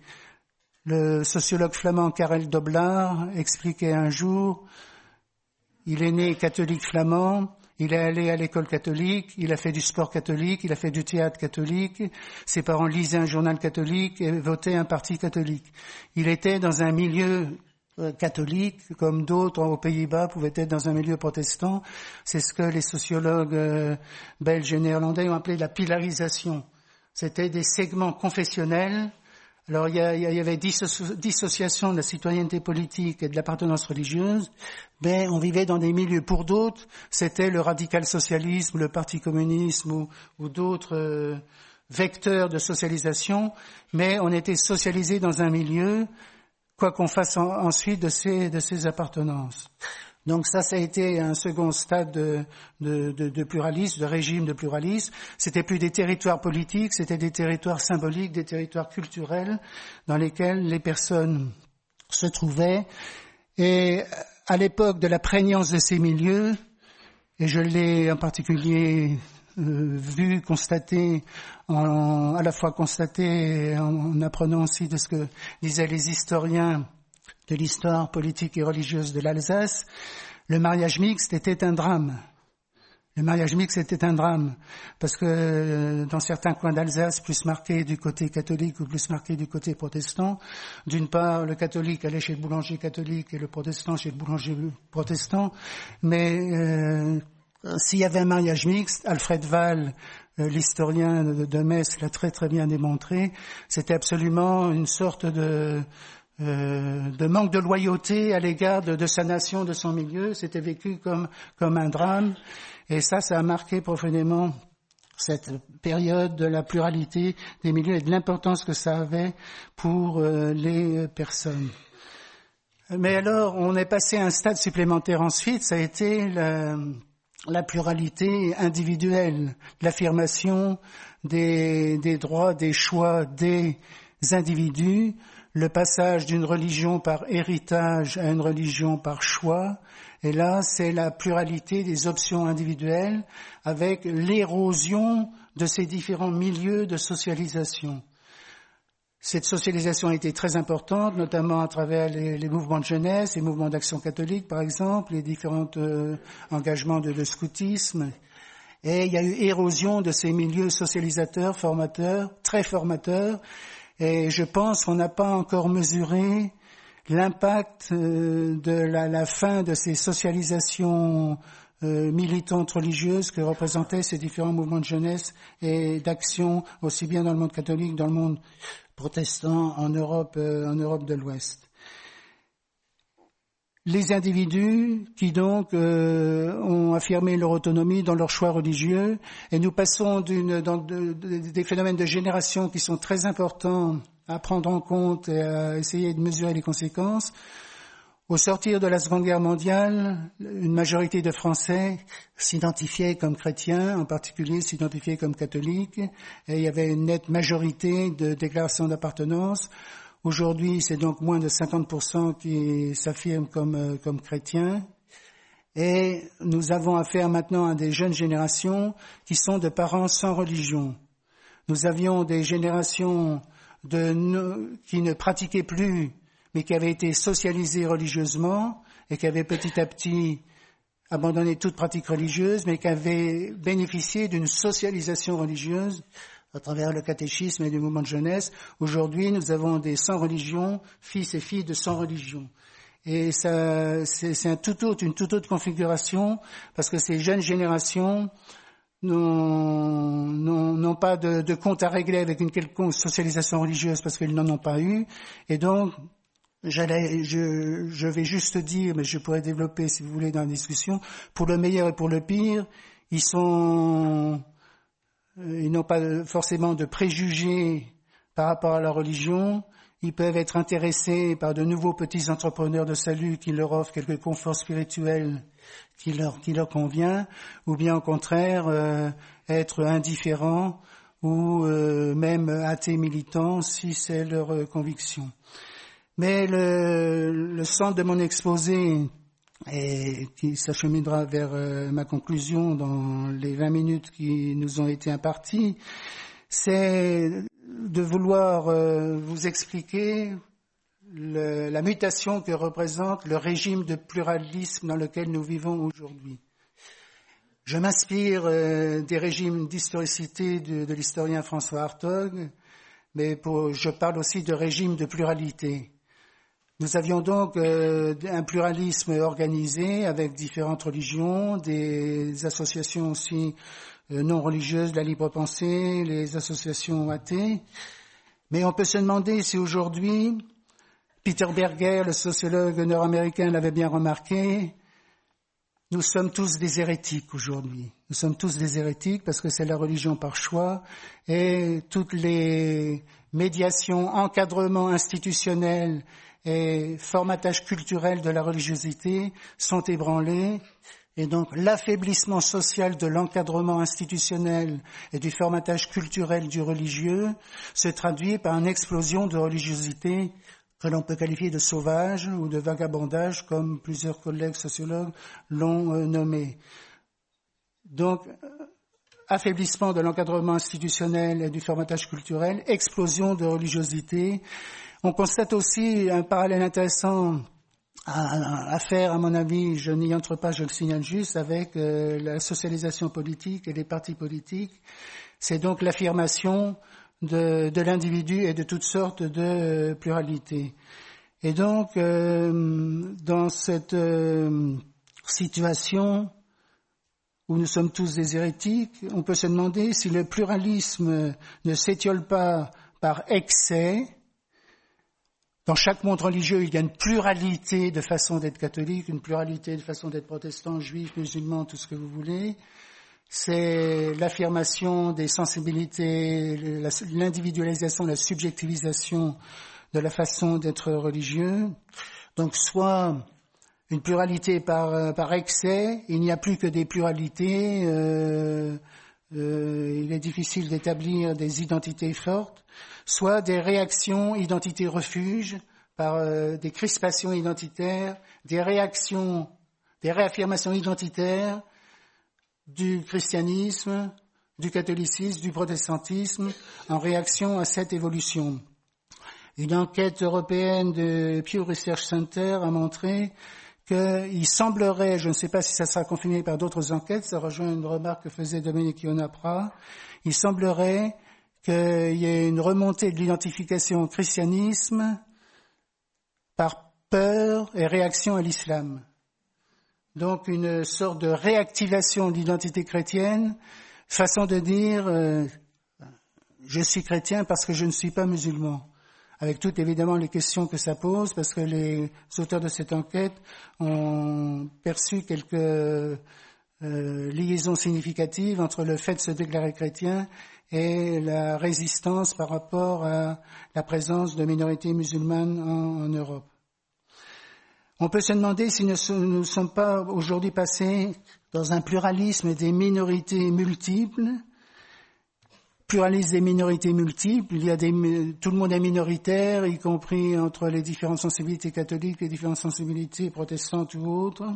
Le sociologue flamand Karel Doblar expliquait un jour, il est né catholique flamand, il est allé à l'école catholique, il a fait du sport catholique, il a fait du théâtre catholique, ses parents lisaient un journal catholique et votaient un parti catholique. Il était dans un milieu euh, catholique, comme d'autres aux Pays-Bas pouvaient être dans un milieu protestant. C'est ce que les sociologues euh, belges et néerlandais ont appelé la pilarisation. C'était des segments confessionnels alors il y, avait dissociation de la citoyenneté politique et de l'appartenance religieuse, mais on vivait dans des milieux. Pour d'autres, c'était le radical socialisme, le parti communisme ou, d'autres euh, vecteurs de socialisation, mais on était socialisé dans un milieu, quoi qu'on fasse ensuite de ces, de ces appartenances. Donc ça, ça a été un second stade de, de, de, de pluralisme, de régime de pluralisme. C'était plus des territoires politiques, c'était des territoires symboliques, des territoires culturels dans lesquels les personnes se trouvaient. Et à l'époque de la prégnance de ces milieux, et je l'ai en particulier euh, vu, constaté, en, à la fois constaté en, en apprenant aussi de ce que disaient les historiens de l'histoire politique et religieuse de l'Alsace, le mariage mixte était un drame. Le mariage mixte était un drame, parce que euh, dans certains coins d'Alsace, plus marqués du côté catholique ou plus marqués du côté protestant, d'une part, le catholique allait chez le boulanger catholique et le protestant chez le boulanger protestant, mais euh, s'il y avait un mariage mixte, Alfred Wall, euh, l'historien de Metz, l'a très très bien démontré, c'était absolument une sorte de euh, de manque de loyauté à l'égard de, sa nation, de son milieu. C'était vécu comme, comme un drame. Et ça, ça a marqué profondément cette période de la pluralité des milieux et de l'importance que ça avait pour euh, les personnes. Mais alors, on est passé à un stade supplémentaire ensuite, ça a été la, la pluralité individuelle, l'affirmation des, des droits, des choix des individus, le passage d'une religion par héritage à une religion par choix. Et là, c'est la pluralité des options individuelles avec l'érosion de ces différents milieux de socialisation. Cette socialisation a été très importante, notamment à travers les, mouvements de jeunesse, les mouvements d'action catholique, par exemple, les différents euh, engagements de, de scoutisme. Et il y a eu érosion de ces milieux socialisateurs, formateurs, très formateurs, et je pense qu'on n'a pas encore mesuré l'impact euh, de la, fin de ces socialisations euh, militantes religieuses que représentaient ces différents mouvements de jeunesse et d'action, aussi bien dans le monde catholique, dans le monde protestant, en Europe, euh, en Europe de l'Ouest les individus qui donc euh, ont affirmé leur autonomie dans leurs choix religieux, et nous passons d'une, dans des phénomènes de génération qui sont très importants à prendre en compte et à essayer de mesurer les conséquences. Au sortir de la Seconde Guerre mondiale, une majorité de Français s'identifiaient comme chrétiens, en particulier s'identifiaient comme catholiques, et il y avait une nette majorité de déclarations d'appartenance. Aujourd'hui, c'est donc moins de 50% qui s'affirment comme, euh, comme chrétiens. Et nous avons affaire maintenant à des jeunes générations qui sont de parents sans religion. Nous avions des générations qui ne pratiquaient plus, mais qui avaient été socialisées religieusement et qui avaient petit à petit abandonné toute pratique religieuse, mais qui avaient bénéficié d'une socialisation religieuse à travers le catéchisme et du mouvement de jeunesse. Aujourd'hui, nous avons des sans religion, fils et filles de sans religion. Et ça, c'est un tout autre, une toute autre configuration, parce que ces jeunes générations n'ont pas de, de, compte à régler avec une quelconque socialisation religieuse, parce qu'ils n'en ont pas eu. Et donc, je, je vais juste dire, mais je pourrais développer, si vous voulez, dans la discussion, pour le meilleur et pour le pire, ils sont ils n'ont pas forcément de préjugés par rapport à la religion. Ils peuvent être intéressés par de nouveaux petits entrepreneurs de salut qui leur offrent quelques conforts spirituels qui leur, qui leur convient, ou bien au contraire euh, être indifférents ou euh, même athées militants si c'est leur conviction. Mais le, le centre de mon exposé et qui s'acheminera vers euh, ma conclusion dans les 20 minutes qui nous ont été imparties, c'est de vouloir euh, vous expliquer la mutation que représente le régime de pluralisme dans lequel nous vivons aujourd'hui. Je m'inspire euh, des régimes d'historicité de, l'historien François Hartog, mais pour, je parle aussi de régime de pluralité. Nous avions donc euh, un pluralisme organisé avec différentes religions, des associations aussi euh, non religieuses, la libre pensée, les associations athées. Mais on peut se demander si aujourd'hui, Peter Berger, le sociologue nord-américain, l'avait bien remarqué, nous sommes tous des hérétiques aujourd'hui. Nous sommes tous des hérétiques parce que c'est la religion par choix et toutes les médiations, encadrements institutionnels et formatage culturel de la religiosité sont ébranlés et donc l'affaiblissement social de l'encadrement institutionnel et du formatage culturel du religieux se traduit par une explosion de religiosité que l'on peut qualifier de sauvage ou de vagabondage, comme plusieurs collègues sociologues l'ont euh, nommé. Donc, affaiblissement de l'encadrement institutionnel et du formatage culturel, explosion de religiosité, on constate aussi un parallèle intéressant à, faire, à mon avis, je n'y entre pas, je le signale juste, avec euh, la socialisation politique et les partis politiques. C'est donc l'affirmation de, l'individu et de toutes sortes de euh, pluralités. Et donc, euh, dans cette situation où nous sommes tous des hérétiques, on peut se demander si le pluralisme ne s'étiole pas par excès, dans chaque monde religieux, il y a une pluralité de façons d'être catholique, une pluralité de façons d'être protestant, juif, musulman, tout ce que vous voulez. C'est l'affirmation des sensibilités, l'individualisation, la subjectivisation de la façon d'être religieux. Donc soit une pluralité par, par excès, il n'y a plus que des pluralités, euh, euh, il est difficile d'établir des identités fortes soit des réactions identité-refuge par euh, des crispations identitaires, des réactions, des réaffirmations identitaires du christianisme, du catholicisme, du protestantisme en réaction à cette évolution. Une enquête européenne de Pew Research Center a montré qu'il semblerait, je ne sais pas si ça sera confirmé par d'autres enquêtes, ça rejoint une remarque que faisait Dominique Ionapra, il semblerait qu'il y ait une remontée de l'identification au christianisme par peur et réaction à l'islam. Donc une sorte de réactivation de l'identité chrétienne, façon de dire euh, je suis chrétien parce que je ne suis pas musulman. Avec toutes évidemment les questions que ça pose, parce que les auteurs de cette enquête ont perçu quelques euh, liaisons significatives entre le fait de se déclarer chrétien et la résistance par rapport à la présence de minorités musulmanes en, Europe. On peut se demander si nous ne sommes pas aujourd'hui passés dans un pluralisme des minorités multiples, pluralisme des minorités multiples. Il y a des, tout le monde est minoritaire, y compris entre les différentes sensibilités catholiques, les différentes sensibilités protestantes ou autres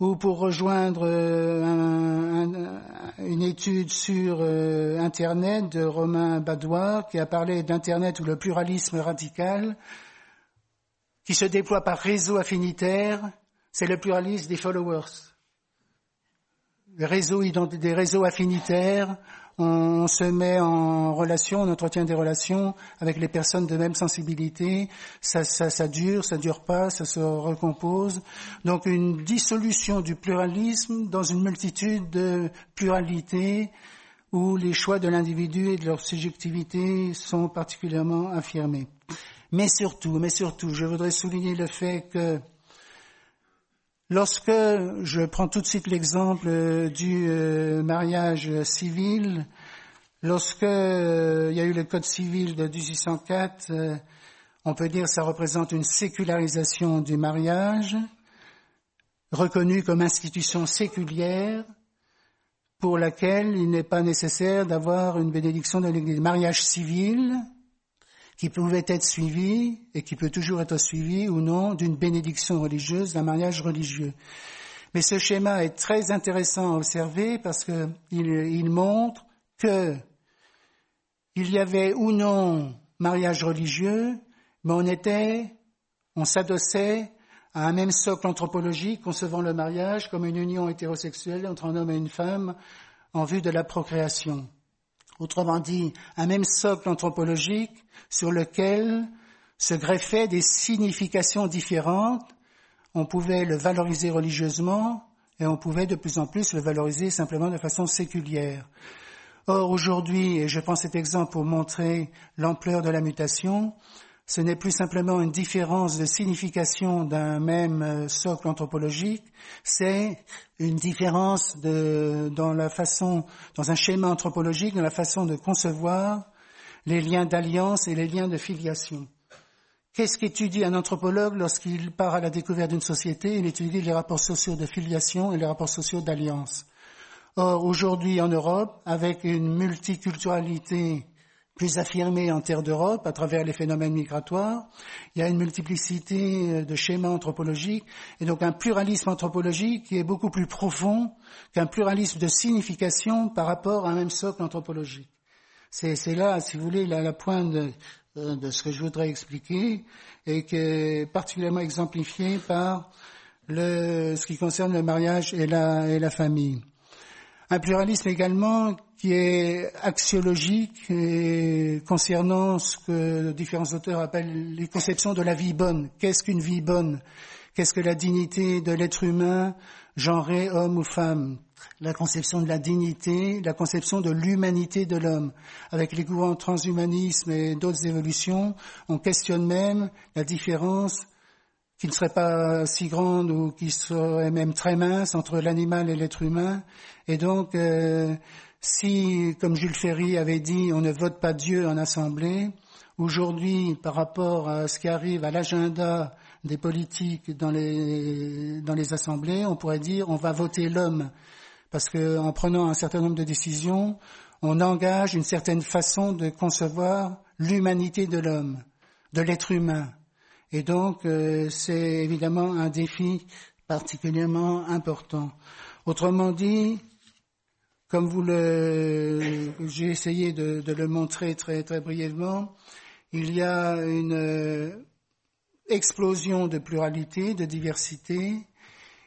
ou pour rejoindre euh, une étude sur euh, Internet de Romain Badois qui a parlé d'Internet ou le pluralisme radical qui se déploie par réseau affinitaire, c'est le pluralisme des followers. Des réseaux affinitaires on se met en relation, on entretient des relations avec les personnes de même sensibilité. Ça, ça, ça dure, ça dure pas, ça se recompose. Donc une dissolution du pluralisme dans une multitude de pluralités où les choix de l'individu et de leur subjectivité sont particulièrement affirmés. Mais surtout, mais surtout, je voudrais souligner le fait que Lorsque je prends tout de suite l'exemple euh, du euh, mariage civil, lorsque euh, il y a eu le code civil de 1804, on peut dire que ça représente une sécularisation du mariage, reconnu comme institution séculière, pour laquelle il n'est pas nécessaire d'avoir une bénédiction de l'Église. Mariage civil, qui pouvait être suivi et qui peut toujours être suivi ou non d'une bénédiction religieuse, d'un mariage religieux. Mais ce schéma est très intéressant à observer parce qu'il il montre que il y avait ou non mariage religieux, mais on était, on s'adossait à un même socle anthropologique concevant le mariage comme une union hétérosexuelle entre un homme et une femme en vue de la procréation. Autrement dit, un même socle anthropologique sur lequel se greffaient des significations différentes. On pouvait le valoriser religieusement et on pouvait de plus en plus le valoriser simplement de façon séculière. Or, aujourd'hui, et je prends cet exemple pour montrer l'ampleur de la mutation, ce n'est plus simplement une différence de signification d'un même euh, socle anthropologique, c'est une différence de, dans la façon, dans un schéma anthropologique, dans la façon de concevoir les liens d'alliance et les liens de filiation. Qu'est-ce qu'étudie un anthropologue lorsqu'il part à la découverte d'une société? Il étudie les rapports sociaux de filiation et les rapports sociaux d'alliance. Or, aujourd'hui en Europe, avec une multiculturalité plus affirmée en terre d'Europe à travers les phénomènes migratoires, il y a une multiplicité de schémas anthropologiques et donc un pluralisme anthropologique qui est beaucoup plus profond qu'un pluralisme de signification par rapport à un même socle anthropologique. C'est là, si vous voulez, la, la pointe euh, de ce que je voudrais expliquer et qui est particulièrement exemplifié par ce qui concerne le mariage et la famille. Un pluralisme également qui est axiologique et concernant ce que différents auteurs appellent les conceptions de la vie bonne. Qu'est-ce qu'une vie bonne? Qu'est-ce que la dignité de l'être humain, genré homme ou femme? La conception de la dignité, la conception de l'humanité de l'homme. Avec les courants transhumanisme et d'autres évolutions, on questionne même la différence qui ne serait pas si grande ou qui serait même très mince entre l'animal et l'être humain. Et donc, euh, si, comme Jules Ferry avait dit, on ne vote pas Dieu en assemblée, aujourd'hui, par rapport à ce qui arrive à l'agenda des politiques dans les, dans les assemblées, on pourrait dire on va voter l'homme. Parce qu'en prenant un certain nombre de décisions, on engage une certaine façon de concevoir l'humanité de l'homme, de l'être humain. Et donc, euh, c'est évidemment un défi particulièrement important. Autrement dit, comme vous le, j'ai essayé de, de, le montrer très très brièvement, il y a une euh, explosion de pluralité, de diversité.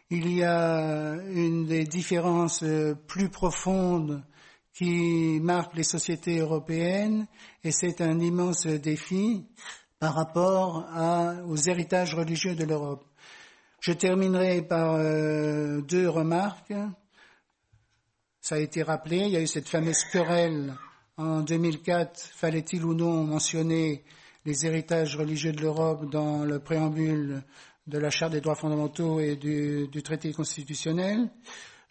Il y a une des différences euh, plus profondes qui marquent les sociétés européennes, et c'est un immense défi par rapport aux héritages religieux de l'Europe. Je terminerai par euh, deux remarques. Ça a été rappelé, il y a eu cette fameuse querelle en 2004, fallait-il ou non mentionner les héritages religieux de l'Europe dans le préambule de la Charte des droits fondamentaux et du, traité constitutionnel.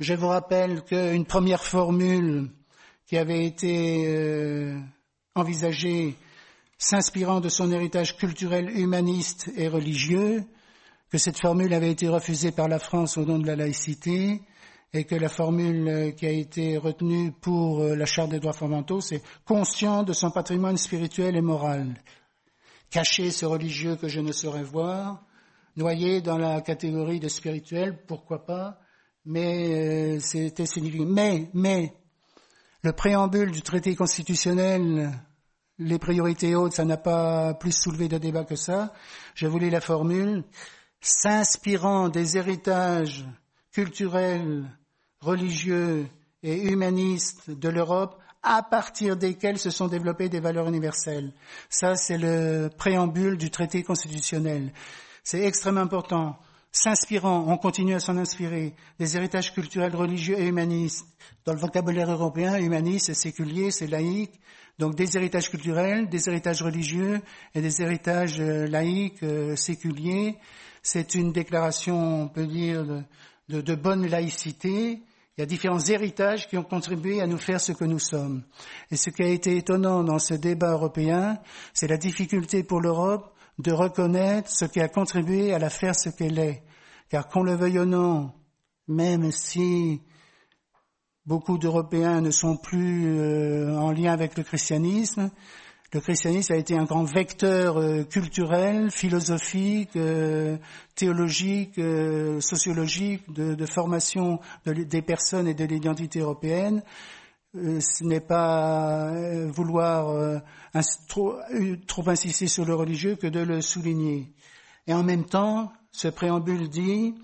Je vous rappelle qu'une première formule qui avait été euh, envisagée s'inspirant de son héritage culturel humaniste et religieux, que cette formule avait été refusée par la France au nom de la laïcité, et que la formule qui a été retenue pour euh, la Charte des droits fondamentaux, c'est conscient de son patrimoine spirituel et moral. Cacher ce religieux que je ne saurais voir, noyé dans la catégorie de spirituel, pourquoi pas, mais euh, c'était significatif. Mais, mais, le préambule du traité constitutionnel les priorités hautes, ça n'a pas plus soulevé de débat que ça. Je voulais la formule s'inspirant des héritages culturels, religieux et humanistes de l'Europe, à partir desquels se sont développées des valeurs universelles. Ça, c'est le préambule du traité constitutionnel. C'est extrêmement important. S'inspirant, on continue à s'en inspirer, des héritages culturels, religieux et humanistes. Dans le vocabulaire européen, humaniste, c'est séculier, c'est laïque, donc des héritages culturels, des héritages religieux et des héritages euh, laïques, euh, séculiers. C'est une déclaration, on peut dire, de, de, bonne laïcité. Il y a différents héritages qui ont contribué à nous faire ce que nous sommes. Et ce qui a été étonnant dans ce débat européen, c'est la difficulté pour l'Europe de reconnaître ce qui a contribué à la faire ce qu'elle est. Car qu'on le veuille ou non, même si Beaucoup d'Européens ne sont plus euh, en lien avec le christianisme. Le christianisme a été un grand vecteur euh, culturel, philosophique, euh, théologique, sociologique de, de formation des personnes et de l'identité européenne. ce n'est pas vouloir trop, trop insister sur le religieux que de le souligner. Et en même temps, ce préambule dit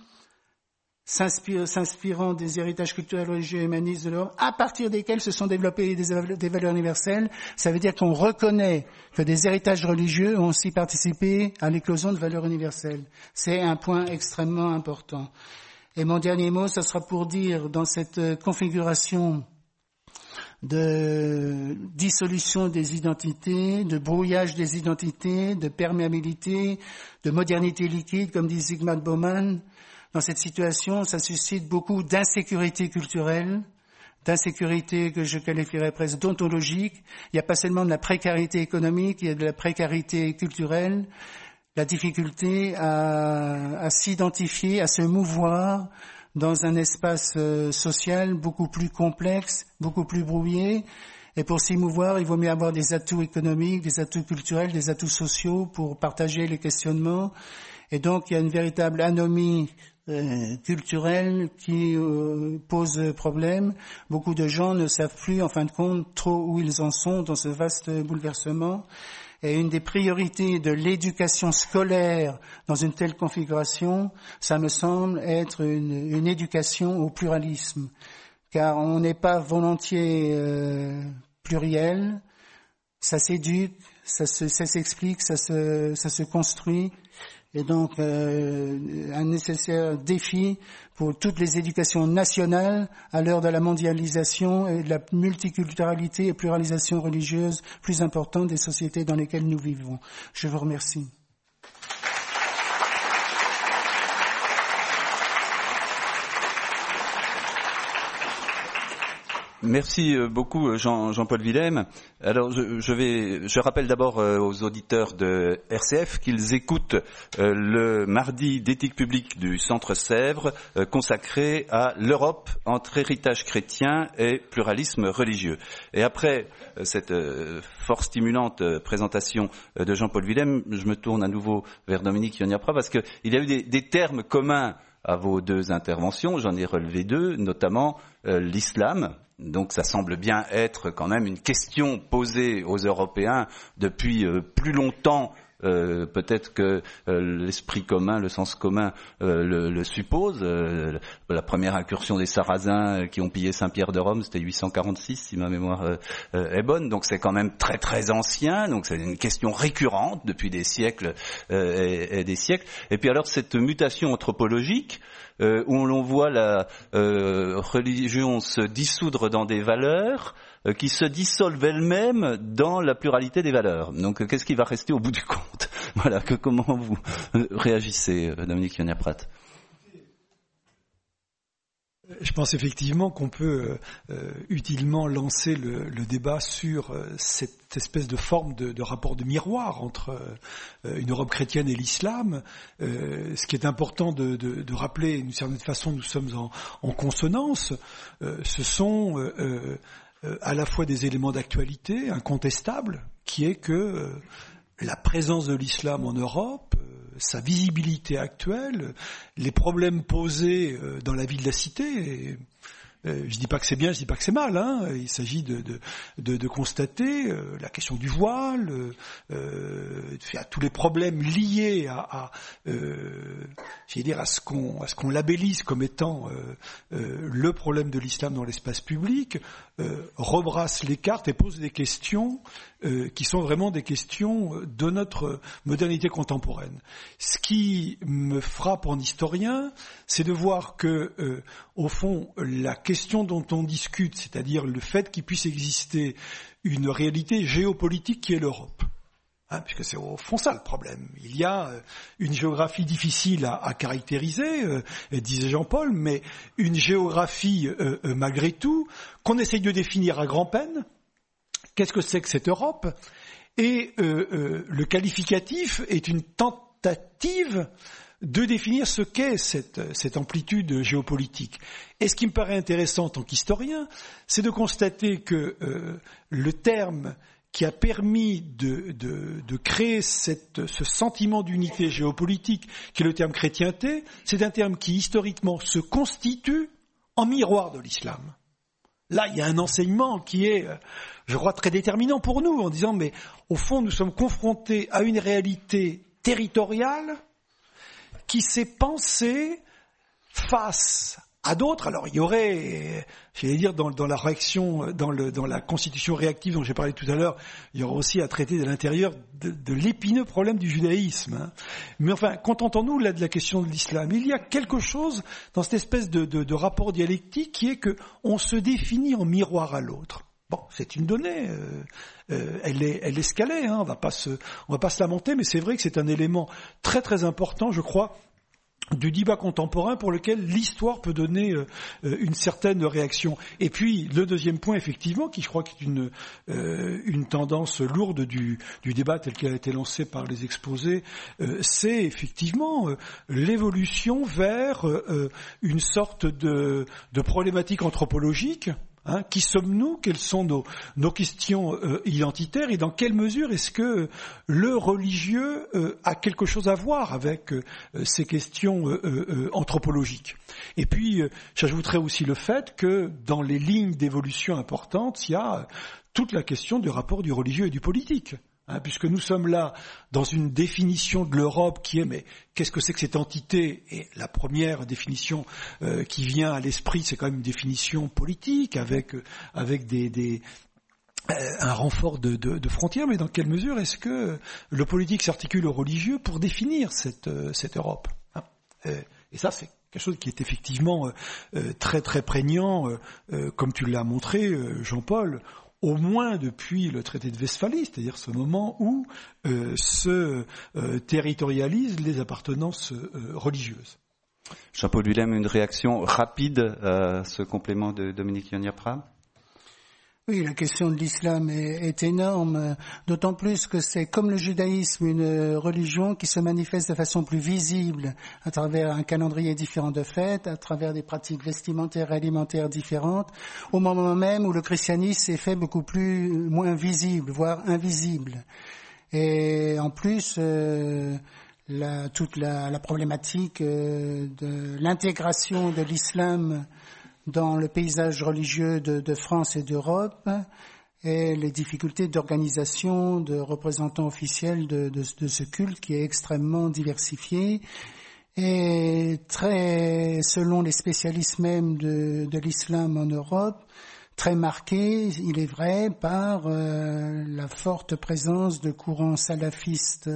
s'inspirant des héritages culturels, religieux et humanistes de l'Europe, à partir desquels se sont développées des, valeurs universelles. Ça veut dire qu'on reconnaît que des héritages religieux ont aussi participé à l'éclosion de valeurs universelles. C'est un point extrêmement important. Et mon dernier mot, ce sera pour dire, dans cette configuration de dissolution des identités, de brouillage des identités, de perméabilité, de modernité liquide, comme dit Zygmunt Bauman, dans cette situation, ça suscite beaucoup d'insécurité culturelle, d'insécurité que je qualifierais presque d'ontologique. Il n'y a pas seulement de la précarité économique, il y a de la précarité culturelle, la difficulté à, s'identifier, à se mouvoir dans un espace euh, social beaucoup plus complexe, beaucoup plus brouillé. Et pour s'y mouvoir, il vaut mieux avoir des atouts économiques, des atouts culturels, des atouts sociaux pour partager les questionnements. Et donc, il y a une véritable anomie euh, culturel qui euh, pose problème. Beaucoup de gens ne savent plus, en fin de compte, trop où ils en sont dans ce vaste bouleversement. Et une des priorités de l'éducation scolaire dans une telle configuration, ça me semble être une, une éducation au pluralisme, car on n'est pas volontiers euh, pluriel, ça s'éduque, ça s'explique, ça, se, ça se construit, et donc euh, un nécessaire défi pour toutes les éducations nationales à l'heure de la mondialisation et de la multiculturalité et pluralisation religieuse plus importante des sociétés dans lesquelles nous vivons. Je vous remercie. Merci euh, beaucoup euh, Jean, Jean-Paul Willem. Alors je, vais, je rappelle d'abord euh, aux auditeurs de RCF qu'ils écoutent le mardi d'éthique publique du Centre Sèvres consacré à l'Europe entre héritage chrétien et pluralisme religieux. Et après cette fort stimulante présentation de Jean-Paul Willem, je me tourne à nouveau vers Dominique Yoniapra parce qu'il y a eu des termes communs à vos deux interventions. J'en ai relevé deux, notamment l'islam, donc ça semble bien être quand même une question posée aux Européens depuis euh, plus longtemps euh, peut-être que euh, l'esprit commun, le sens commun le, suppose. la première incursion des Sarrasins qui ont pillé Saint-Pierre de Rome, c'était 846 si ma mémoire est bonne. Donc c'est quand même très très ancien. Donc c'est une question récurrente depuis des siècles et, des siècles. Et puis alors cette mutation anthropologique euh, où l'on voit la euh, religion se dissoudre dans des valeurs euh, qui se dissolvent elles-mêmes dans la pluralité des valeurs. Donc qu'est-ce qui va rester au bout du compte Voilà, que, comment vous réagissez, Dominique Yonaprat je pense effectivement qu'on peut euh, utilement lancer le, débat sur euh, cette espèce de forme de, rapport de miroir entre euh, une Europe chrétienne et l'islam. ce qui est important de, de, de rappeler, d'une certaine façon, nous sommes en consonance. ce sont à la fois des éléments d'actualité incontestables, qui est que la présence de l'islam en Europe sa visibilité actuelle, les problèmes posés euh, dans la vie de la cité. Euh, je dis pas que c'est bien, je dis pas que c'est mal. Hein. Il s'agit de, de, de, constater euh, la question du voile, euh, à tous les problèmes liés à, à dire à ce qu'on à ce qu'on labellise comme étant le problème de l'islam dans l'espace public, rebrasse les cartes et pose des questions qui sont vraiment des questions de notre modernité contemporaine. Ce qui me frappe en historien, c'est de voir que, au fond, la question dont on discute, c'est-à-dire le fait qu'il puisse exister une réalité géopolitique qui est l'Europe. Hein, puisque c'est au fond ça le problème. Il y a euh, une géographie difficile à, caractériser, euh, disait Jean-Paul, mais une géographie euh, malgré tout qu'on essaye de définir à grand-peine. Qu'est-ce que c'est que cette Europe? Et le qualificatif est une tentative de définir ce qu'est cette, cette, amplitude géopolitique. Et ce qui me paraît intéressant en tant qu'historien, c'est de constater que euh, le terme qui a permis de, de, de créer cette, ce sentiment d'unité géopolitique, qui est le terme chrétienté, c'est un terme qui historiquement se constitue en miroir de l'islam. Là, il y a un enseignement qui est, euh, je crois, très déterminant pour nous, en disant, mais au fond, nous sommes confrontés à une réalité territoriale qui s'est pensé face à d'autres. Alors il y aurait, j'allais dire, dans, la réaction, dans, la constitution réactive dont j'ai parlé tout à l'heure, il y aura aussi à traiter de l'intérieur de, l'épineux problème du judaïsme. Hein. Mais enfin, contentons-nous de la question de l'islam. Il y a quelque chose dans cette espèce de, rapport dialectique qui est que on se définit en miroir à l'autre. Bon, c'est une donnée, euh, euh, elle est, elle hein, on va pas se, on va pas se lamenter, mais c'est vrai que c'est un élément très très important, je crois, du débat contemporain pour lequel l'histoire peut donner euh, une certaine réaction. Et puis le deuxième point, effectivement, qui je crois est une, une tendance lourde du, débat tel qu'il a été lancé par les exposés, c'est effectivement l'évolution vers une sorte de problématique anthropologique Hein, qui sommes-nous Quelles sont nos, questions euh, identitaires Et dans quelle mesure est-ce que le religieux euh, a quelque chose à voir avec euh, ces questions anthropologiques Et puis, j'ajouterais aussi le fait que dans les lignes d'évolution importantes, il y a toute la question du rapport du religieux et du politique. Hein, puisque nous sommes là dans une définition de l'Europe qui est mais qu'est-ce que c'est que cette entité? Et la première définition euh, qui vient à l'esprit, c'est quand même une définition politique avec avec des, euh, un renfort de, de, frontières, mais dans quelle mesure est-ce que le politique s'articule au religieux pour définir cette, euh, cette Europe? Hein Et ça, c'est quelque chose qui est effectivement très très prégnant, comme tu l'as montré, Jean-Paul au moins depuis le traité de Westphalie, c'est-à-dire ce moment où euh, se euh, territorialisent les appartenances euh, religieuses. Jean-Paul Willem, une réaction rapide à ce complément de Dominique Yoniapra oui, la question de l'islam est, énorme, d'autant plus que c'est comme le judaïsme une religion qui se manifeste de façon plus visible à travers un calendrier différent de fêtes, à travers des pratiques vestimentaires et alimentaires différentes, au moment même où le christianisme s'est fait beaucoup plus moins visible, voire invisible. Et en plus, euh, toute la, problématique euh, de l'intégration de l'islam dans le paysage religieux de, France et d'Europe et les difficultés d'organisation de représentants officiels de, ce culte qui est extrêmement diversifié et très, selon les spécialistes même de, l'islam en Europe, très marqué, il est vrai, par euh, la forte présence de courants salafistes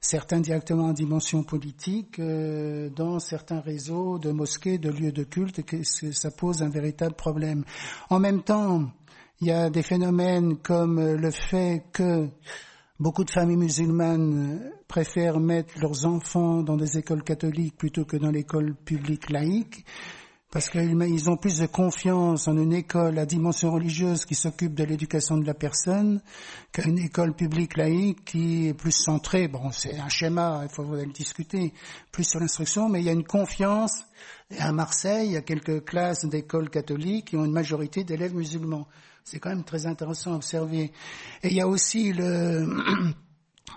certains directement en dimension politique, euh, dans certains réseaux de mosquées, de lieux de culte, que ça pose un véritable problème. En même temps, il y a des phénomènes comme le fait que beaucoup de familles musulmanes préfèrent mettre leurs enfants dans des écoles catholiques plutôt que dans l'école publique laïque parce qu'ils ont plus de confiance en une école à dimension religieuse qui s'occupe de l'éducation de la personne qu'une école publique laïque qui est plus centrée, bon c'est un schéma, il faudrait le discuter, plus sur l'instruction, mais il y a une confiance. à Marseille, il y a quelques classes d'écoles catholiques qui ont une majorité d'élèves musulmans. C'est quand même très intéressant à observer. Et il y a aussi le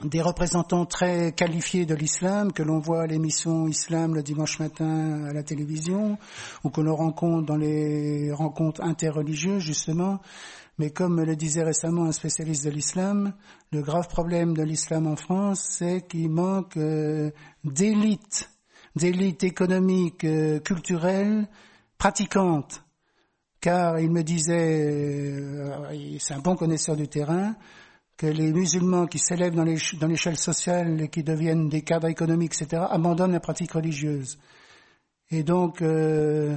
des représentants très qualifiés de l'islam que l'on voit à l'émission Islam le dimanche matin à la télévision ou que l'on rencontre dans les rencontres interreligieuses justement. Mais comme le disait récemment un spécialiste de l'islam, le grave problème de l'islam en France, c'est qu'il manque euh, d'élites, d'élites économiques, euh, culturelles, pratiquantes. Car il me disait, euh, c'est un bon connaisseur du terrain, que les musulmans qui s'élèvent dans l'échelle sociale et qui deviennent des cadres économiques, etc., abandonnent la pratique religieuse. Et donc, euh,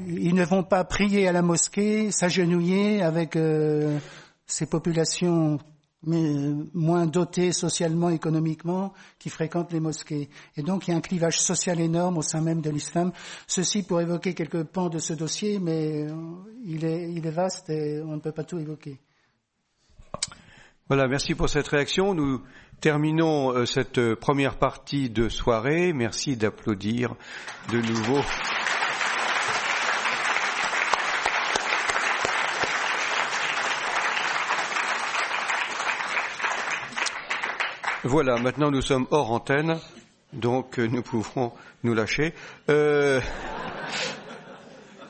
ils ne vont pas prier à la mosquée, s'agenouiller avec euh, ces populations mais moins dotées socialement, économiquement, qui fréquentent les mosquées. Et donc il y a un clivage social énorme au sein même de l'islam. Ceci pour évoquer quelques pans de ce dossier, mais il est, il est vaste et on ne peut pas tout évoquer. Voilà, merci pour cette réaction. Nous terminons euh, cette euh, première partie de soirée. Merci d'applaudir de nouveau. Voilà, maintenant nous sommes hors antenne, donc euh, nous pouvons nous lâcher.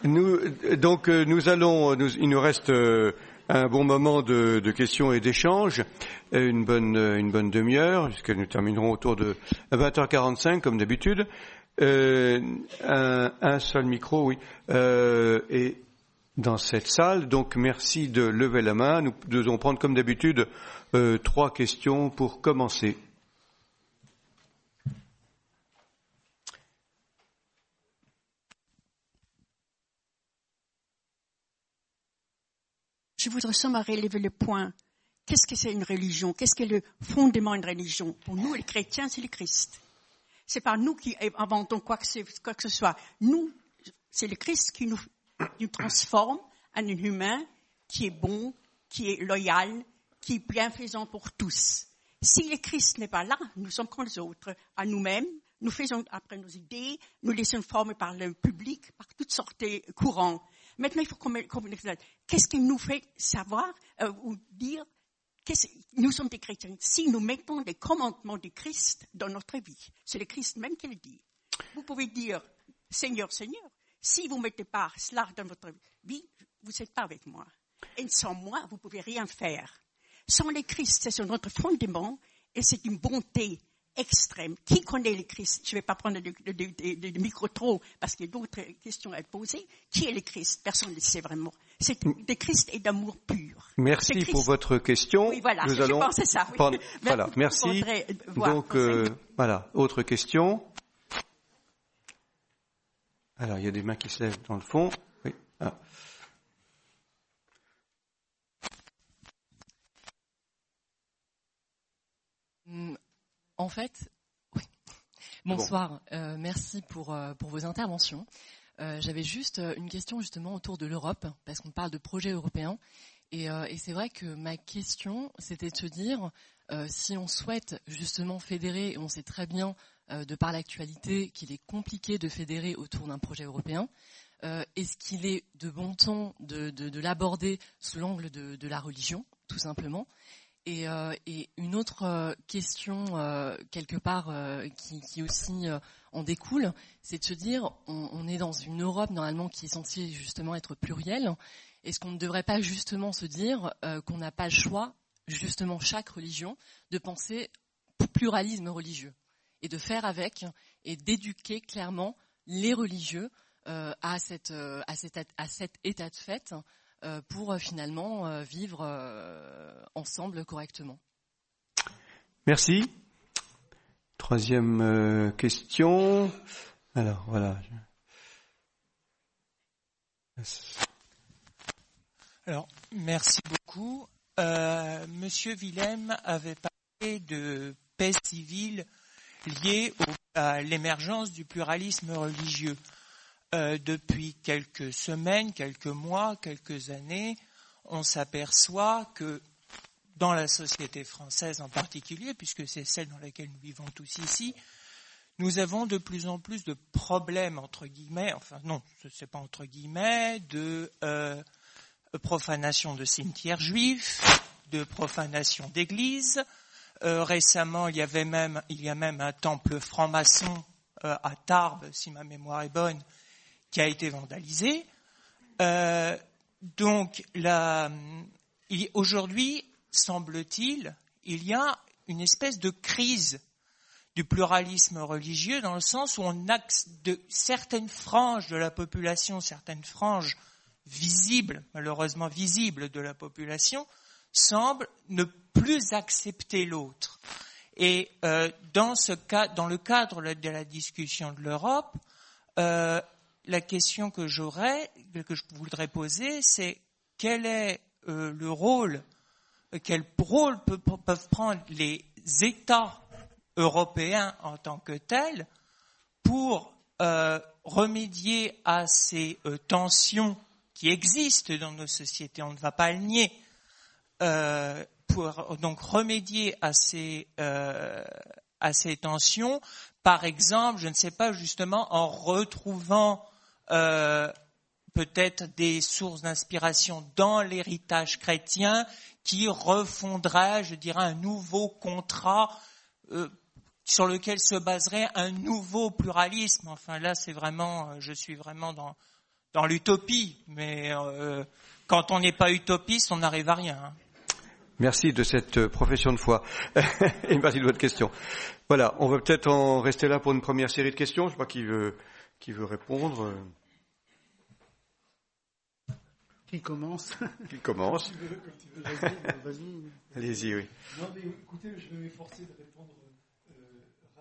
nous, donc nous allons, il nous reste un bon moment de, questions et d'échanges, une bonne, une bonne demi-heure, puisque nous terminerons autour de 20h45 comme d'habitude. Euh, un, seul micro, oui. Euh, et dans cette salle, donc merci de lever la main. Nous devons prendre comme d'habitude euh, trois questions pour commencer. Je voudrais seulement relever le point. Qu'est-ce que c'est une religion? Qu'est-ce que le fondement d'une religion? Pour nous, les chrétiens, c'est le Christ. C'est pas nous qui inventons quoi que, ce soit. Nous, c'est le Christ qui nous, transforme en un humain qui est bon, qui est loyal, qui est bienfaisant pour tous. Si le Christ n'est pas là, nous sommes comme les autres, à nous-mêmes, nous faisons après nos idées, nous laissons former par le public, par toutes sortes de courants. Maintenant, il faut Qu'est-ce qui nous fait savoir euh, ou dire? Que nous sommes des chrétiens si nous mettons les commandements du Christ dans notre vie C'est le Christ même qui le dit. Vous pouvez dire Seigneur, Seigneur. Si vous ne mettez pas cela dans votre vie, vous n'êtes pas avec moi. Et sans moi, vous ne pouvez rien faire. Sans le Christ, c'est sur notre fondement et c'est une bonté extrême. Qui connaît le Christ? Je ne vais pas prendre de, micro trop parce qu'il y a d'autres questions à poser. Qui est le Christ? Personne ne le sait vraiment. C'est le Christ est d'amour pur. Merci pour votre question. Oui, voilà. Nous allons ça. Voilà, merci. Donc, euh, voilà, autre question. Alors, il y a des mains qui se lèvent dans le fond. Oui. Ah. En fait, oui. Bonsoir. Euh, merci pour, euh, pour vos interventions. Euh, j'avais juste une question justement autour de l'Europe, parce qu'on parle de projet européen. Et, et c'est vrai que ma question, c'était de se dire, si on souhaite justement fédérer, et on sait très bien de par l'actualité qu'il est compliqué de fédérer autour d'un projet européen, est-ce qu'il est de bon ton de, de, de l'aborder sous l'angle de, de, la religion, tout simplement? Euh, et, une autre euh, question, euh, quelque part, qui, aussi en découle, c'est de se dire, on, est dans une Europe normalement qui est censée justement être plurielle. Est-ce qu'on ne devrait pas justement se dire qu'on n'a pas le choix, justement chaque religion, de penser pluralisme religieux et de faire avec et d'éduquer clairement les religieux à, cet état de fait pour euh, finalement euh, vivre ensemble correctement. Merci. Troisième question. Alors voilà. Alors merci beaucoup. Monsieur Willem avait parlé de paix civile liée à l'émergence du pluralisme religieux. Euh, depuis quelques semaines, quelques mois, quelques années, on s'aperçoit que dans la société française en particulier, puisque c'est celle dans laquelle nous vivons tous ici, nous avons de plus en plus de problèmes, entre guillemets, enfin non, ce n'est pas entre guillemets, de euh, profanation de cimetières juifs, de profanation d'églises. Euh, récemment, il y avait même, il y a même un temple franc-maçon à Tarbes, si ma mémoire est bonne, qui a été vandalisé. Euh, donc aujourd'hui, semble-t-il, il y a une espèce de crise du pluralisme religieux dans le sens où certaines franges de la population, certaines franges visibles, malheureusement visibles de la population, semblent ne plus accepter l'autre. Et euh, dans, ce dans le cadre de la discussion de l'Europe, euh, la question que j'aurais, que je voudrais poser, c'est quel est euh, le rôle, quel rôle peuvent prendre les États européens en tant que tels pour euh, remédier à ces euh, tensions qui existent dans nos sociétés, on ne va pas le nier, pour donc remédier à ces, à ces tensions, par exemple, je ne sais pas, justement, en retrouvant euh, peut-être des sources d'inspiration dans l'héritage chrétien qui refondrait, je dirais, un nouveau contrat euh, sur lequel se baserait un nouveau pluralisme. Enfin là, c'est vraiment, euh, je suis vraiment dans, dans l'utopie, mais quand on n'est pas utopiste, on n'arrive à rien. Hein. Merci de cette profession de foi et merci de votre question. Voilà, on va peut-être en rester là pour une première série de questions. Je sais pas qui veut, qui veut répondre. Qui commence Qui commence Allez-y, oui. Non, mais écoutez, je vais m'efforcer de répondre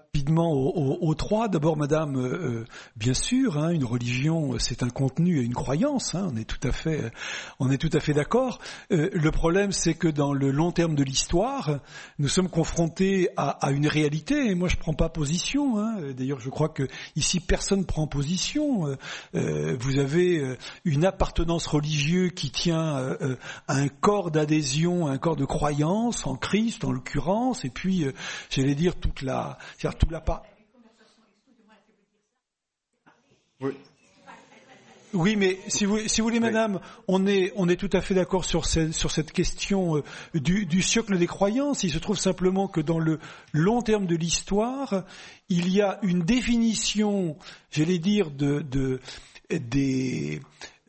rapidement aux, trois. D'abord, Madame, euh, euh, bien sûr, hein, une religion, euh, c'est un contenu et une croyance. Hein, on est tout à fait, on est tout à fait d'accord. le problème, c'est que dans le long terme de l'histoire, nous sommes confrontés à, une réalité. Et moi, je prends pas position. Hein. D'ailleurs, je crois que ici, personne prend position. vous avez une appartenance religieuse qui tient à un corps d'adhésion, un corps de croyance en Christ, en l'occurrence, et puis, j'allais dire toute la, oui. Oui, mais si vous, si vous voulez, madame, on est, on est tout à fait d'accord sur, sur cette question euh, du, du siècle des croyances. Il se trouve simplement que dans le long terme de l'histoire, il y a une définition, j'allais dire, de, de des,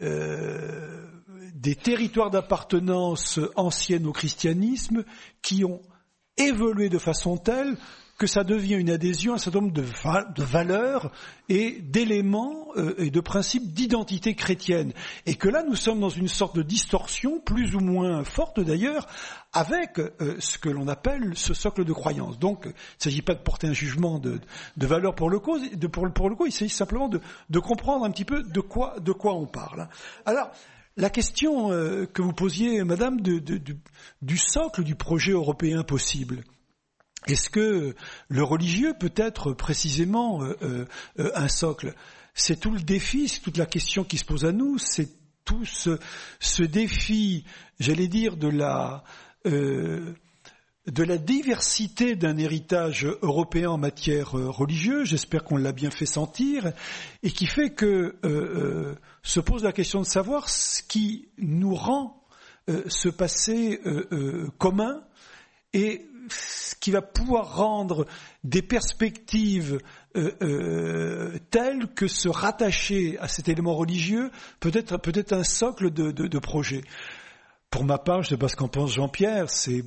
euh, des territoires d'appartenance anciennes au christianisme qui ont évolué de façon telle que ça devient une adhésion à un certain nombre de, valeurs et d'éléments euh, et de principes d'identité chrétienne. Et que là, nous sommes dans une sorte de distorsion, plus ou moins forte d'ailleurs, avec euh, ce que l'on appelle ce socle de croyance. Donc, il ne s'agit pas de porter un jugement de, de valeur pour le cause, coup, il s'agit simplement de, comprendre un petit peu de quoi, on parle. Alors, la question euh, que vous posiez, Madame, du socle du projet européen possible. Est-ce que le religieux peut être précisément euh, euh, un socle? C'est tout le défi, c'est toute la question qui se pose à nous, c'est tout ce, défi, j'allais dire, de la, euh, de la diversité d'un héritage européen en matière religieuse, j'espère qu'on l'a bien fait sentir, et qui fait que se pose la question de savoir ce qui nous rend ce passé commun et qui va pouvoir rendre des perspectives euh, euh, telles que se rattacher à cet élément religieux peut être un socle de, de, projet. Pour ma part, je ne sais pas ce qu'en pense Jean-Pierre, c'est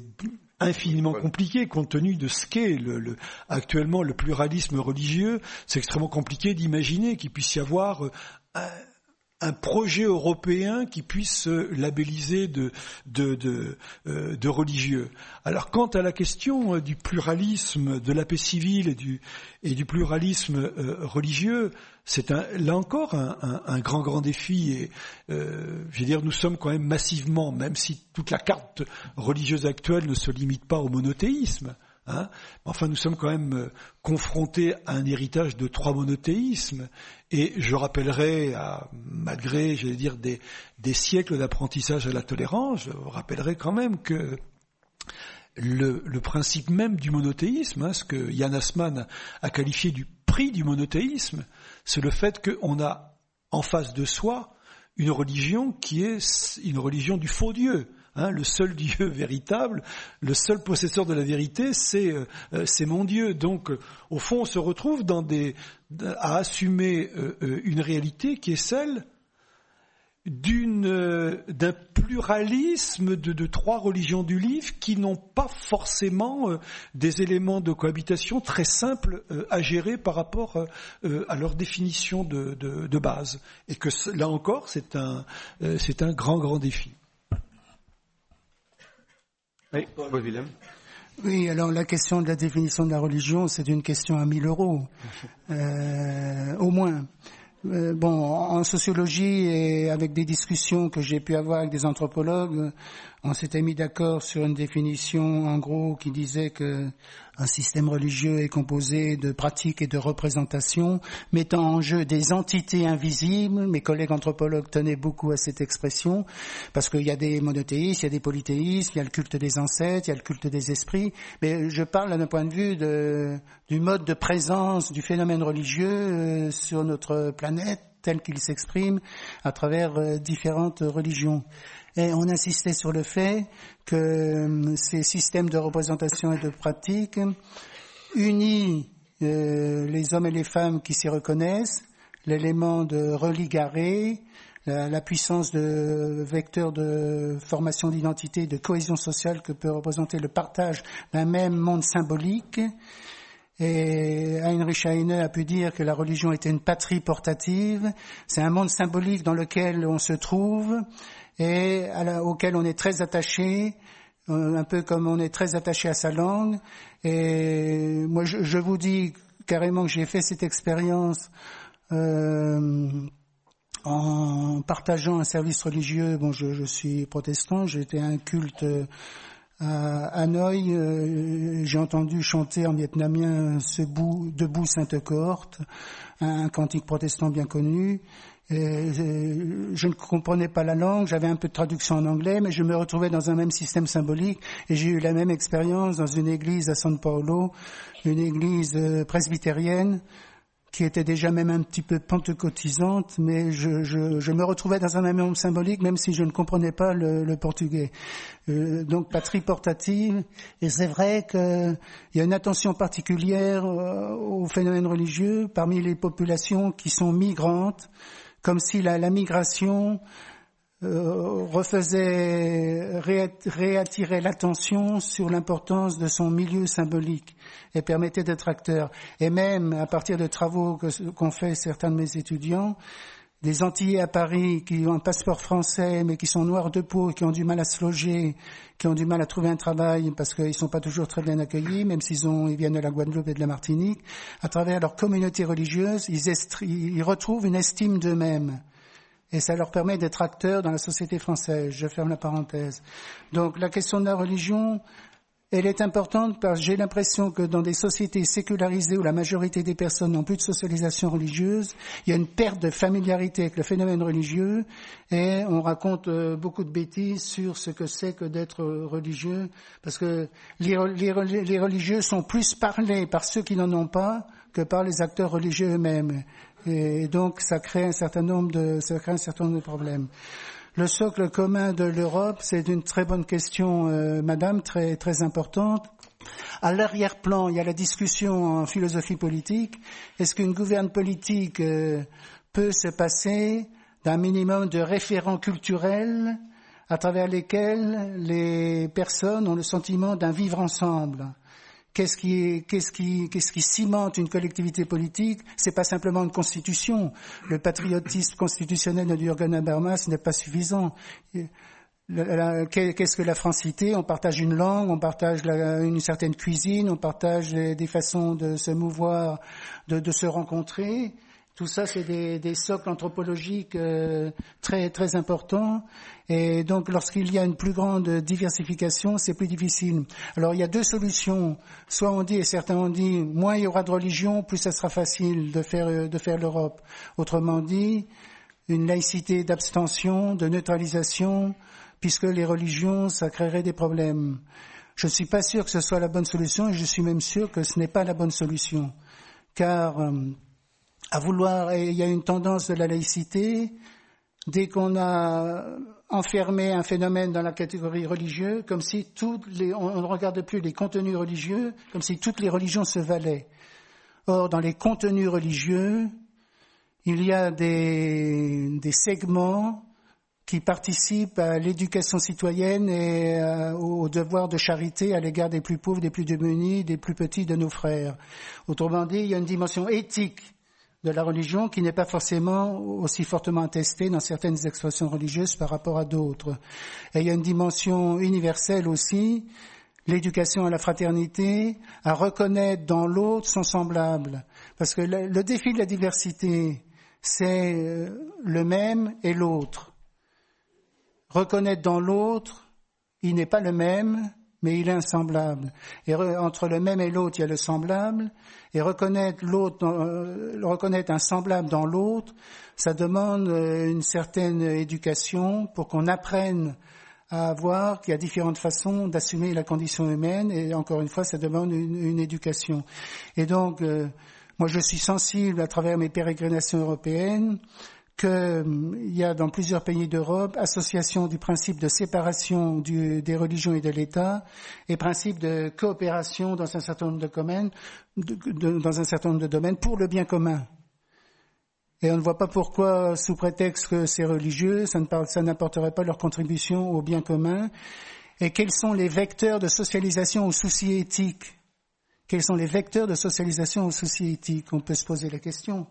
infiniment compliqué compte tenu de ce qu'est le, actuellement le pluralisme religieux. C'est extrêmement compliqué d'imaginer qu'il puisse y avoir euh, un, projet européen qui puisse se labelliser de, de, de, euh, de, religieux. Alors quant à la question euh, du pluralisme, de la paix civile et du, et du pluralisme euh, religieux, c'est là encore un, un, un, grand grand défi. Et euh, je veux dire, nous sommes quand même massivement, même si toute la carte religieuse actuelle ne se limite pas au monothéisme, Hein enfin, nous sommes quand même euh, confrontés à un héritage de trois monothéismes. Et je rappellerai, malgré, j'allais dire, des, siècles d'apprentissage à la tolérance, je rappellerai quand même que le, principe même du monothéisme, hein, ce que Yann Asman a qualifié du prix du monothéisme, c'est le fait qu'on a en face de soi une religion qui est une religion du faux Dieu. Hein, le seul Dieu véritable, le seul possesseur de la vérité, c'est euh, euh, mon Dieu. Donc, euh, au fond, on se retrouve à assumer une réalité qui est celle d'un pluralisme de, trois religions du livre qui n'ont pas forcément des éléments de cohabitation très simples à gérer par rapport à leur définition de, de, de, base et que là encore c'est un c'est un grand grand défi. Oui, Oui, alors la question de la définition de la religion, c'est une question à 1000 euros, euh, au moins. Euh, bon, en sociologie et avec des discussions que j'ai pu avoir avec des anthropologues, on s'était mis d'accord sur une définition, en gros, qui disait que un système religieux est composé de pratiques et de représentations mettant en jeu des entités invisibles. Mes collègues anthropologues tenaient beaucoup à cette expression parce qu'il y a des monothéistes, il y a des polythéistes, il y a le culte des ancêtres, il y a le culte des esprits. Mais je parle d'un point de vue du mode de présence du phénomène religieux euh, sur notre planète tel qu'il s'exprime à travers euh, différentes religions. Et on insistait sur le fait que euh, ces systèmes de représentation et de pratique unissent euh, les hommes et les femmes qui s'y reconnaissent, l'élément de religaré, la, la, puissance de vecteur de formation d'identité, de cohésion sociale que peut représenter le partage d'un même monde symbolique. Et Heinrich Heine a pu dire que la religion était une patrie portative. C'est un monde symbolique dans lequel on se trouve et auquel on est très attaché, euh, un peu comme on est très attaché à sa langue. Et moi, je, vous dis carrément que j'ai fait cette expérience euh, en partageant un service religieux. Bon, je, je suis protestant, à un culte à Hanoï. Euh, j'ai entendu chanter en vietnamien ce bout, debout Sainte Cohorte, un cantique protestant bien connu. Je ne comprenais pas la langue, j'avais un peu de traduction en anglais, mais je me retrouvais dans un même système symbolique et j'ai eu la même expérience dans une église à San Paulo, une église euh, presbytérienne qui était déjà même un petit peu pentecôtisante, mais je, je, je me retrouvais dans un monde symbolique, même si je ne comprenais pas le, le portugais. Euh, donc patrie portative, et c'est vrai qu'il y a une attention particulière au phénomène religieux parmi les populations qui sont migrantes, comme si la, migration euh, refaisait, réattirait l'attention sur l'importance de son milieu symbolique et permettait d'être acteur. Et même à partir de travaux qu'ont fait certains de mes étudiants, des Antillais à Paris qui ont un passeport français mais qui sont noirs de peau, qui ont du mal à se loger, qui ont du mal à trouver un travail parce qu'ils ne sont pas toujours très bien accueillis, même s'ils ont, ils viennent de la Guadeloupe et de la Martinique, à travers leur communauté religieuse, ils, ils retrouvent une estime d'eux-mêmes. Et ça leur permet d'être acteurs dans la société française. Je ferme la parenthèse. Donc la question de la religion, elle est importante parce que j'ai l'impression que dans des sociétés sécularisées où la majorité des personnes n'ont plus de socialisation religieuse, il y a une perte de familiarité avec le phénomène religieux et on raconte euh, beaucoup de bêtises sur ce que c'est que d'être religieux parce que les, religieux sont plus parlés par ceux qui n'en ont pas que par les acteurs religieux eux-mêmes. Et donc ça crée un certain nombre de, ça crée un certain nombre de problèmes. Le socle commun de l'Europe, c'est une très bonne question, euh, Madame, très très importante. À l'arrière-plan, il y a la discussion en philosophie politique. Est-ce qu'une gouverne politique euh, peut se passer d'un minimum de référents culturels à travers lesquels les personnes ont le sentiment d'un vivre ensemble? Qu'est-ce qui, qu'est-ce qui, qu'est-ce qui cimente une collectivité politique? C'est pas simplement une constitution. Le patriotisme constitutionnel de Jürgen Habermas n'est pas suffisant. Qu'est-ce que la francité? On partage une langue, on partage une certaine cuisine, on partage des façons de se mouvoir, de, se rencontrer. Tout ça, c'est des, des, socles anthropologiques euh, très très importants. Et donc, lorsqu'il y a une plus grande diversification, c'est plus difficile. Alors, il y a deux solutions. Soit on dit, et certains ont dit, moins il y aura de religion, plus ça sera facile de faire de faire l'Europe. Autrement dit, une laïcité d'abstention, de neutralisation, puisque les religions, ça créerait des problèmes. Je ne suis pas sûr que ce soit la bonne solution, et je suis même sûr que ce n'est pas la bonne solution, car euh, à vouloir, il y a une tendance de la laïcité, dès qu'on a enfermé un phénomène dans la catégorie religieuse, comme si toutes les, on ne regarde plus les contenus religieux, comme si toutes les religions se valaient. Or, dans les contenus religieux, il y a des, des segments qui participent à l'éducation citoyenne et euh, au devoir de charité à l'égard des plus pauvres, des plus démunis, des plus petits de nos frères. Autrement dit, il y a une dimension éthique de la religion qui n'est pas forcément aussi fortement attestée dans certaines expressions religieuses par rapport à d'autres. Et il y a une dimension universelle aussi, l'éducation à la fraternité, à reconnaître dans l'autre son semblable. Parce que le, le défi de la diversité, c'est euh, le même et l'autre. Reconnaître dans l'autre, il n'est pas le même, mais il est un semblable. Et entre le même et l'autre, il y a le semblable. Et reconnaître l'autre, euh, reconnaître un semblable dans l'autre, ça demande euh, une certaine éducation pour qu'on apprenne à voir qu'il y a différentes façons d'assumer la condition humaine. Et encore une fois, ça demande une, éducation. Et donc, euh, moi, je suis sensible à travers mes pérégrinations européennes qu'il y a dans plusieurs pays d'Europe association du principe de séparation des religions et de l'État et principe de coopération dans un certain nombre de domaines, dans un certain nombre de domaines pour le bien commun. Et on ne voit pas pourquoi, sous prétexte que c'est religieux, ça n'apporterait pas leur contribution au bien commun. Et quels sont les vecteurs de socialisation aux soucis éthiques Quels sont les vecteurs de socialisation aux soucis éthiques On peut se poser la question.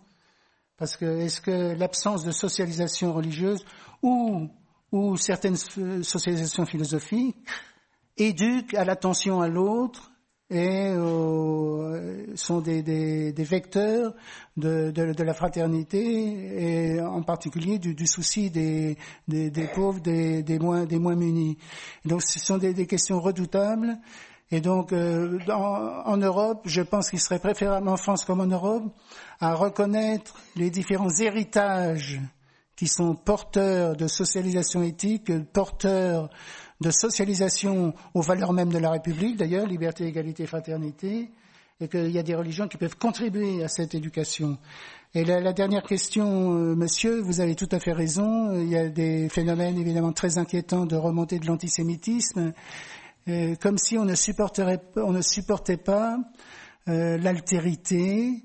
Parce que est-ce que l'absence de socialisation religieuse ou, ou certaines socialisations philosophiques éduquent à l'attention à l'autre et sont des, des, des vecteurs de, de, de, la fraternité et en particulier du, du souci des, des, pauvres, des, moins, des moins munis. Donc ce sont des questions redoutables et donc, euh, en Europe, je pense qu'il serait préférable en France comme en Europe à reconnaître les différents héritages qui sont porteurs de socialisation éthique, porteurs de socialisation aux valeurs mêmes de la République, d'ailleurs, liberté, égalité, fraternité, et qu'il y a des religions qui peuvent contribuer à cette éducation. Et la, la dernière question, euh, monsieur, vous avez tout à fait raison. Il y a des phénomènes évidemment très inquiétants de remontée de l'antisémitisme comme si on ne, supporterait, on ne supportait pas euh, l'altérité,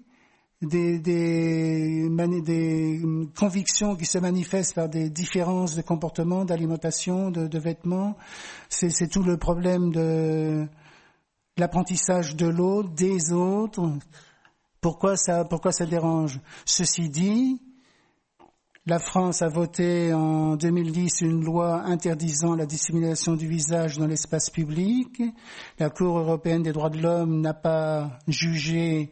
des, des, des, convictions qui se manifestent par des différences de comportement, d'alimentation, de, de, vêtements. C'est tout le problème de l'apprentissage de l'autre, des autres. Pourquoi ça, pourquoi ça dérange? Ceci dit, la France a voté en 2010 une loi interdisant la dissimulation du visage dans l'espace public. La Cour européenne des droits de l'homme n'a pas jugé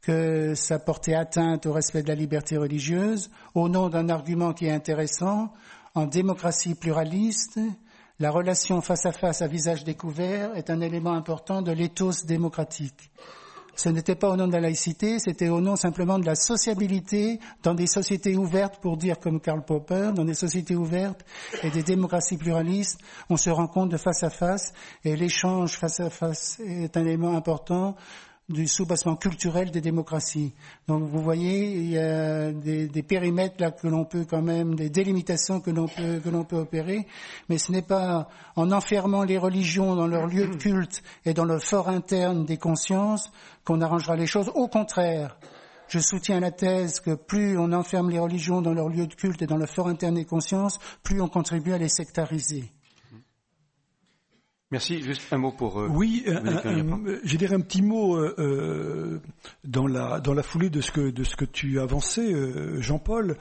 que ça portait atteinte au respect de la liberté religieuse, au nom d'un argument qui est intéressant, en démocratie pluraliste, la relation face à face à visage découvert est un élément important de l'éthos démocratique. Ce n'était pas au nom de la laïcité, c'était au nom simplement de la sociabilité dans des sociétés ouvertes, pour dire comme Karl Popper, dans des sociétés ouvertes et des démocraties pluralistes, on se rencontre de face à face et l'échange face à face est un élément important du soubassement culturel des démocracies. Donc vous voyez, il y a des, des périmètres là que l'on peut quand même, des délimitations que l'on peut que l'on peut opérer, mais ce n'est pas en enfermant les religions dans leur lieu de culte et dans le fort interne des consciences qu'on arrangera les choses. Au contraire, je soutiens la thèse que plus on enferme les religions dans leur lieu de culte et dans le fort interne des consciences, plus on contribue à les sectariser. Merci. Juste un mot pour. Euh, oui, je dirais un petit mot euh, euh, dans la dans la foulée de ce que de ce que tu avançais, euh, Jean-Paul,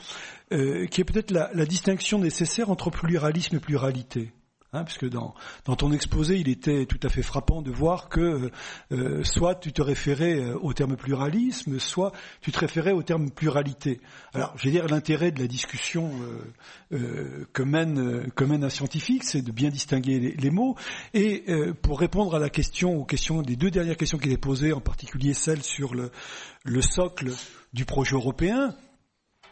qui est peut-être la, la, distinction nécessaire entre pluralisme et pluralité. Hein, puisque dans, dans ton exposé, il était tout à fait frappant de voir que euh, soit tu te référais euh, au terme pluralisme, soit tu te référais au terme pluralité. Alors, je vais dire l'intérêt de la discussion euh, euh que, mène, que mène un scientifique, c'est de bien distinguer les, les mots. Et euh, pour répondre à la question, aux questions, des deux dernières questions qui étaient posées, en particulier celle sur le, le socle du projet européen,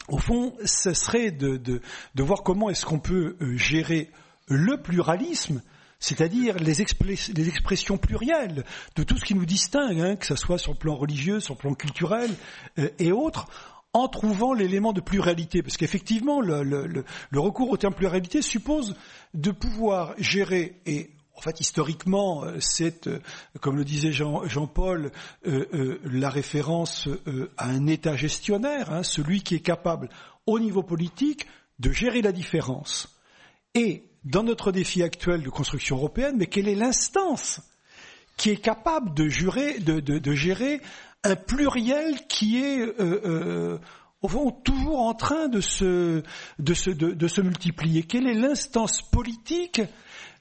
au fond, ce serait de, de, de voir comment est-ce qu'on peut gérer le pluralisme, c'est-à-dire les, expressions plurielles de tout ce qui nous distingue, hein, que ce soit sur le plan religieux, sur le plan culturel euh, et autres, en trouvant l'élément de pluralité. Parce qu'effectivement, le, recours au terme pluralité suppose de pouvoir gérer, et en fait, historiquement, euh, c'est, euh, comme le disait Jean-Paul, la référence à un État gestionnaire, hein, celui qui est capable, au niveau politique, de gérer la différence. Et dans notre défi actuel de construction européenne, mais quelle est l'instance qui est capable de, jurer, de, gérer un pluriel qui est euh, euh, au fond toujours en train de se, multiplier? Quelle est l'instance politique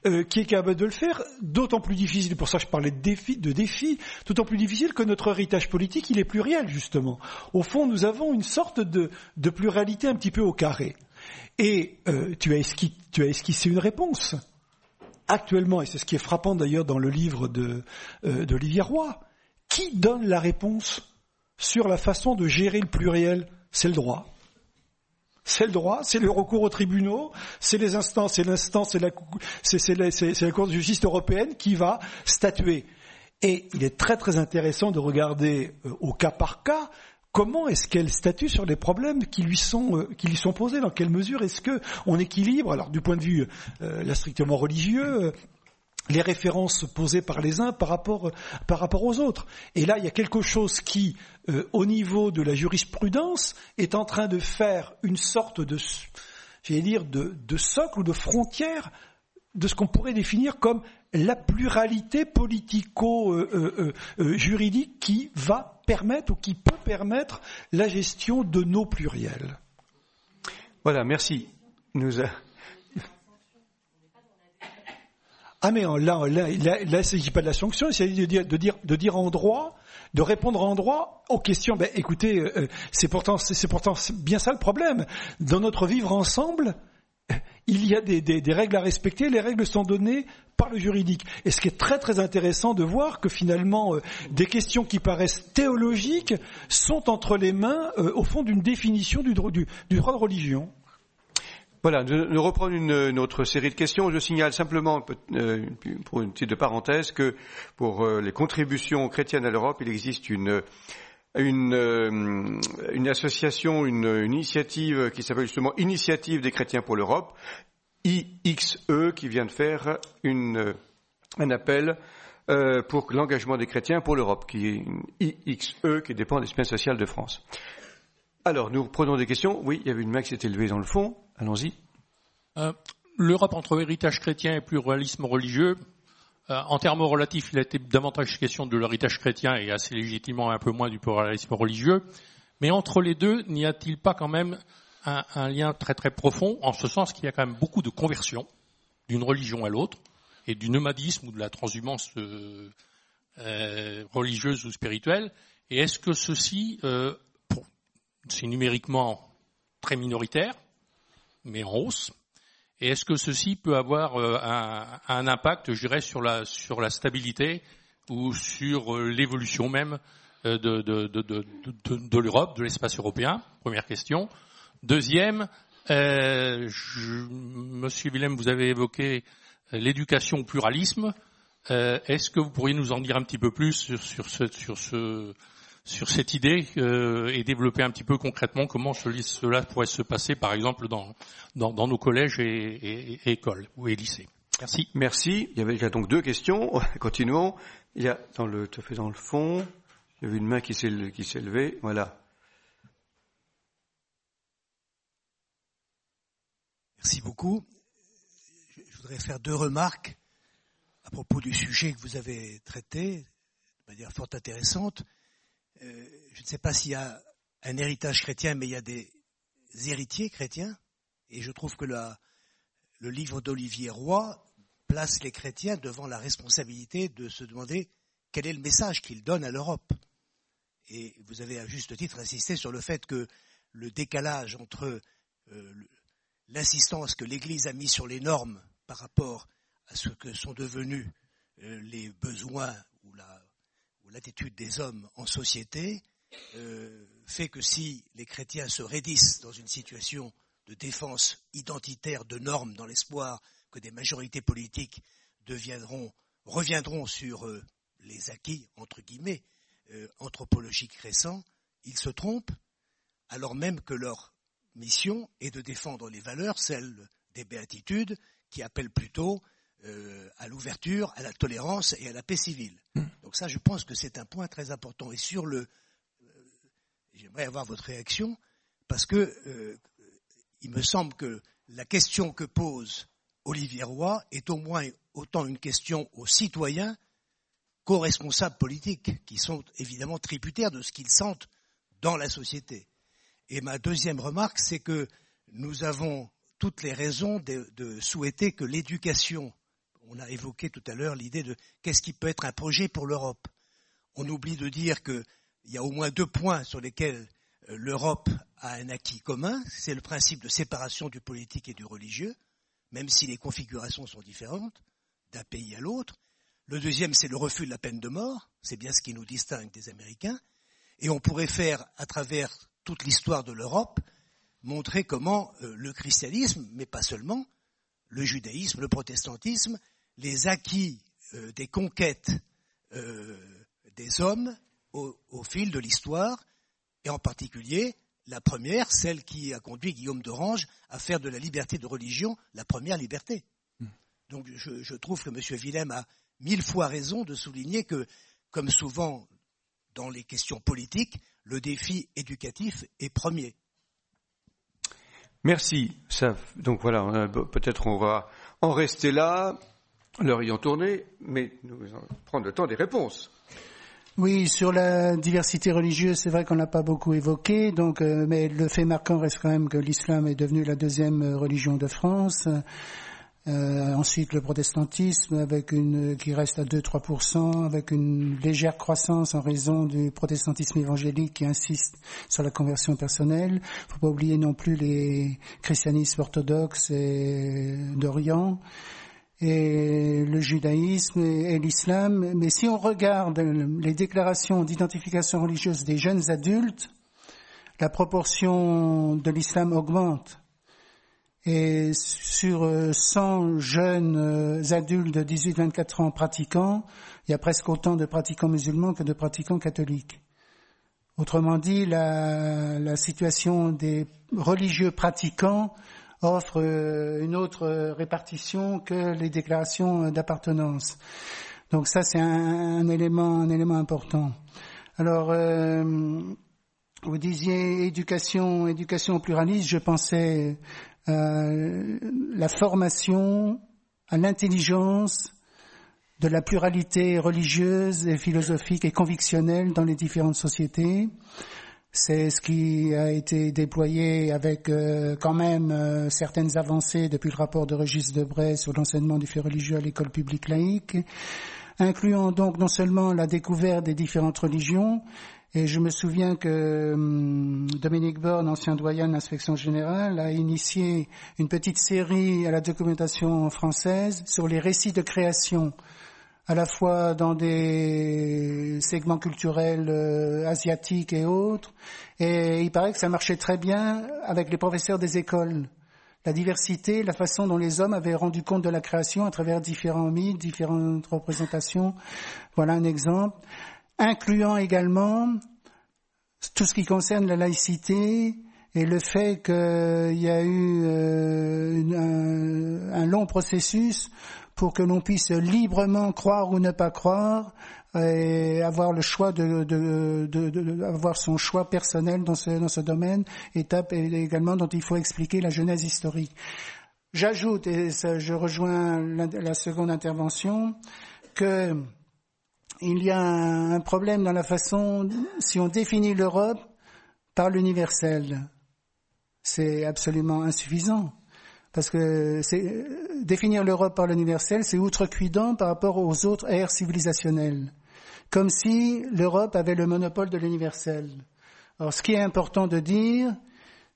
euh, qui est capable de le faire, d'autant plus difficile, pour ça je parlais de défi, de défi, d'autant plus difficile que notre héritage politique, il est pluriel, justement. Au fond, nous avons une sorte de, de pluralité un petit peu au carré. Et euh, tu, as esquissé, une réponse. Actuellement, et c'est ce qui est frappant d'ailleurs dans le livre euh, d'Olivier Roy, qui donne la réponse sur la façon de gérer le pluriel? C'est le droit. C'est le droit, c'est le recours aux tribunaux, c'est les instances, c'est l'instance, c'est la Cour de justice européenne qui va statuer. Et il est très très intéressant de regarder euh, au cas par cas comment est-ce qu'elle statue sur les problèmes qui lui sont euh, qui lui sont posés? Dans quelle mesure est-ce que on équilibre Alors du point de vue euh, strictement religieux. Euh, les références posées par les uns par rapport par rapport aux autres? Et là, il y a quelque chose qui, au niveau de la jurisprudence, est en train de faire une sorte de, j'allais dire, de, de socle ou de frontière de ce qu'on pourrait définir comme la pluralité politico-juridique qui va permettre ou qui peut permettre la gestion de nos pluriels. Voilà, merci. Nous Ah mais là, là, là, là il ne s'agit pas de la sanction, il s'agit de dire, de dire, de dire en droit, de répondre en droit aux questions. Ben, écoutez, euh, c'est pourtant, c'est pourtant bien ça le problème. Dans notre vivre ensemble, il y a des, règles à respecter, les règles sont données par le juridique. Et ce qui est très très intéressant de voir que finalement euh, des questions qui paraissent théologiques sont entre les mains, euh, au fond, d'une définition du, droit, du, droit de religion. Voilà, nous reprenons une, autre série de questions. Je signale simplement, euh, pour une petite parenthèse, que pour les contributions chrétiennes à l'Europe, il existe une, une, une association, une, une, initiative qui s'appelle justement Initiative des chrétiens pour l'Europe, IXE, qui vient de faire une, un appel euh, pour l'engagement des chrétiens pour l'Europe, qui est une IXE qui dépend des semaines sociales de France. Alors, nous prenons des questions. Oui, il y avait une main qui s'était levée dans le fond. Allons-y. Euh, L'Europe entre héritage chrétien et pluralisme religieux, euh, en termes relatifs, il a été davantage question de l'héritage chrétien et assez légitimement un peu moins du pluralisme religieux. Mais entre les deux, n'y a-t-il pas quand même un, un, lien très très profond, en ce sens qu'il y a quand même beaucoup de conversions d'une religion à l'autre, et du nomadisme ou de la transhumance euh, euh, religieuse ou spirituelle? Et est-ce que ceci, euh, c'est numériquement très minoritaire, mais en hausse, et est-ce que ceci peut avoir euh, un, impact, je dirais, sur la, sur la stabilité ou sur euh, l'évolution même euh, de, de, de, de l'Europe, de l'espace européen? Première question. Deuxième, euh, je, Monsieur Willem, vous avez évoqué l'éducation au pluralisme. Est-ce que vous pourriez nous en dire un petit peu plus sur, sur, ce, sur, ce, sur cette idée euh, et développer un petit peu concrètement comment cela pourrait se passer, par exemple, dans, dans, dans nos collèges et, et, et, écoles ou et lycées Merci. Merci. Il y avait déjà donc deux questions. Continuons. Il y a dans le, tout fait dans le fond, il y avait une main qui s'est levée. Voilà. Merci beaucoup. Je voudrais faire deux remarques à propos du sujet que vous avez traité de manière fort intéressante. Euh, je ne sais pas s'il y a un héritage chrétien, mais il y a des héritiers chrétiens. Et je trouve que le livre d'Olivier Roy place les chrétiens devant la responsabilité de se demander quel est le message qu'ils donnent à l'Europe. Et vous avez à juste titre insisté sur le fait que le décalage entre euh, l'insistance que l'Église a mise sur les normes par rapport à ce que sont devenus euh, les besoins l'attitude des hommes en société euh, fait que si les chrétiens se raidissent dans une situation de défense identitaire de normes dans l'espoir que des majorités politiques reviendront sur euh, les acquis, entre guillemets, euh, anthropologiques récents, ils se trompent, alors même que leur mission est de défendre les valeurs, celles des béatitudes, qui appellent plutôt euh, à l'ouverture, à la tolérance et à la paix civile. Mmh. Donc ça, je pense que c'est un point très important. Et sur le, euh, j'aimerais avoir votre réaction parce que euh, il me semble que la question que pose Olivier Roy est au moins autant une question aux citoyens qu'aux responsables politiques, qui sont évidemment tributaires de ce qu'ils sentent dans la société. Et ma deuxième remarque, c'est que nous avons toutes les raisons de, de souhaiter que l'éducation on a évoqué tout à l'heure l'idée de qu'est-ce qui peut être un projet pour l'Europe. On oublie de dire qu'il y a au moins deux points sur lesquels euh, l'Europe a un acquis commun. C'est le principe de séparation du politique et du religieux, même si les configurations sont différentes d'un pays à l'autre. Le deuxième, c'est le refus de la peine de mort. C'est bien ce qui nous distingue des Américains. Et on pourrait faire, à travers toute l'histoire de l'Europe, montrer comment euh, le christianisme, mais pas seulement, le judaïsme, le protestantisme, les acquis euh, des conquêtes euh, des hommes au, au fil de l'histoire, et en particulier la première, celle qui a conduit Guillaume d'Orange à faire de la liberté de religion la première liberté. Hmm. Donc je, je, trouve que M. Willem a mille fois raison de souligner que, comme souvent dans les questions politiques, le défi éducatif est premier. Merci. Ça, donc voilà, peut-être on va en rester là leur ayant tourné, mais nous allons prendre le temps des réponses. Oui, sur la diversité religieuse, c'est vrai qu'on n'a pas beaucoup évoqué, donc, euh, mais le fait marquant reste quand même que l'islam est devenu la deuxième euh, religion de France. Euh, ensuite, le protestantisme, avec une qui reste à 2-3%, avec une légère croissance en raison du protestantisme évangélique qui insiste sur la conversion personnelle. Faut pas oublier non plus les christianismes orthodoxes d'Orient et le judaïsme et, l'islam. Mais si on regarde les déclarations d'identification religieuse des jeunes adultes, la proportion de l'islam augmente. Et sur 100 jeunes adultes de 18-24 ans pratiquants, il y a presque autant de pratiquants musulmans que de pratiquants catholiques. Autrement dit, la, la situation des religieux pratiquants offre euh, une autre répartition que les déclarations d'appartenance. Donc ça, c'est un, élément, un élément important. Alors, euh, vous disiez éducation, éducation pluraliste. Je pensais à la formation, à l'intelligence de la pluralité religieuse et philosophique et convictionnelle dans les différentes sociétés. C'est ce qui a été déployé avec euh, quand même euh, certaines avancées depuis le rapport de Régis Debray sur l'enseignement du fait religieux à l'école publique laïque, incluant donc non seulement la découverte des différentes religions, et je me souviens que hum, Dominique Borne, ancien doyen de l'inspection générale, a initié une petite série à la documentation française sur les récits de création à la fois dans des segments culturels euh, asiatiques et autres. Et il paraît que ça marchait très bien avec les professeurs des écoles. La diversité, la façon dont les hommes avaient rendu compte de la création à travers différents mythes, différentes représentations. Voilà un exemple. Incluant également tout ce qui concerne la laïcité, et le fait qu'il y a eu euh, un, long processus pour que l'on puisse librement croire ou ne pas croire et avoir le choix de, de, de, de avoir son choix personnel dans ce, dans ce domaine, étape également dont il faut expliquer la genèse historique. J'ajoute, et ça, je rejoins la, la, seconde intervention, que il y a un problème dans la façon, si on définit l'Europe par l'universel, c'est absolument insuffisant. Parce que définir l'Europe par l'universel, c'est outrecuidant par rapport aux autres ères civilisationnelles. Comme si l'Europe avait le monopole de l'universel. Alors, ce qui est important de dire,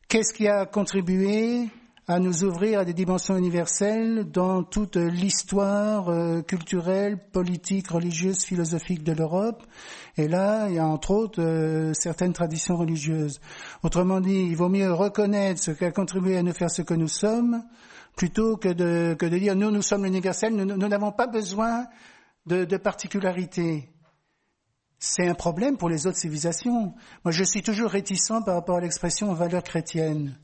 qu'est-ce qui a contribué à nous ouvrir à des dimensions universelles dans toute l'histoire euh, culturelle, politique, religieuse, philosophique de l'Europe. Et là, il y a entre autres euh, certaines traditions religieuses. Autrement dit, il vaut mieux reconnaître ce qui a contribué à nous faire ce que nous sommes, plutôt que de, que de dire nous, nous sommes l'universel, nous n'avons pas besoin de, de particularités. C'est un problème pour les autres civilisations. Moi, je suis toujours réticent par rapport à l'expression valeur chrétienne.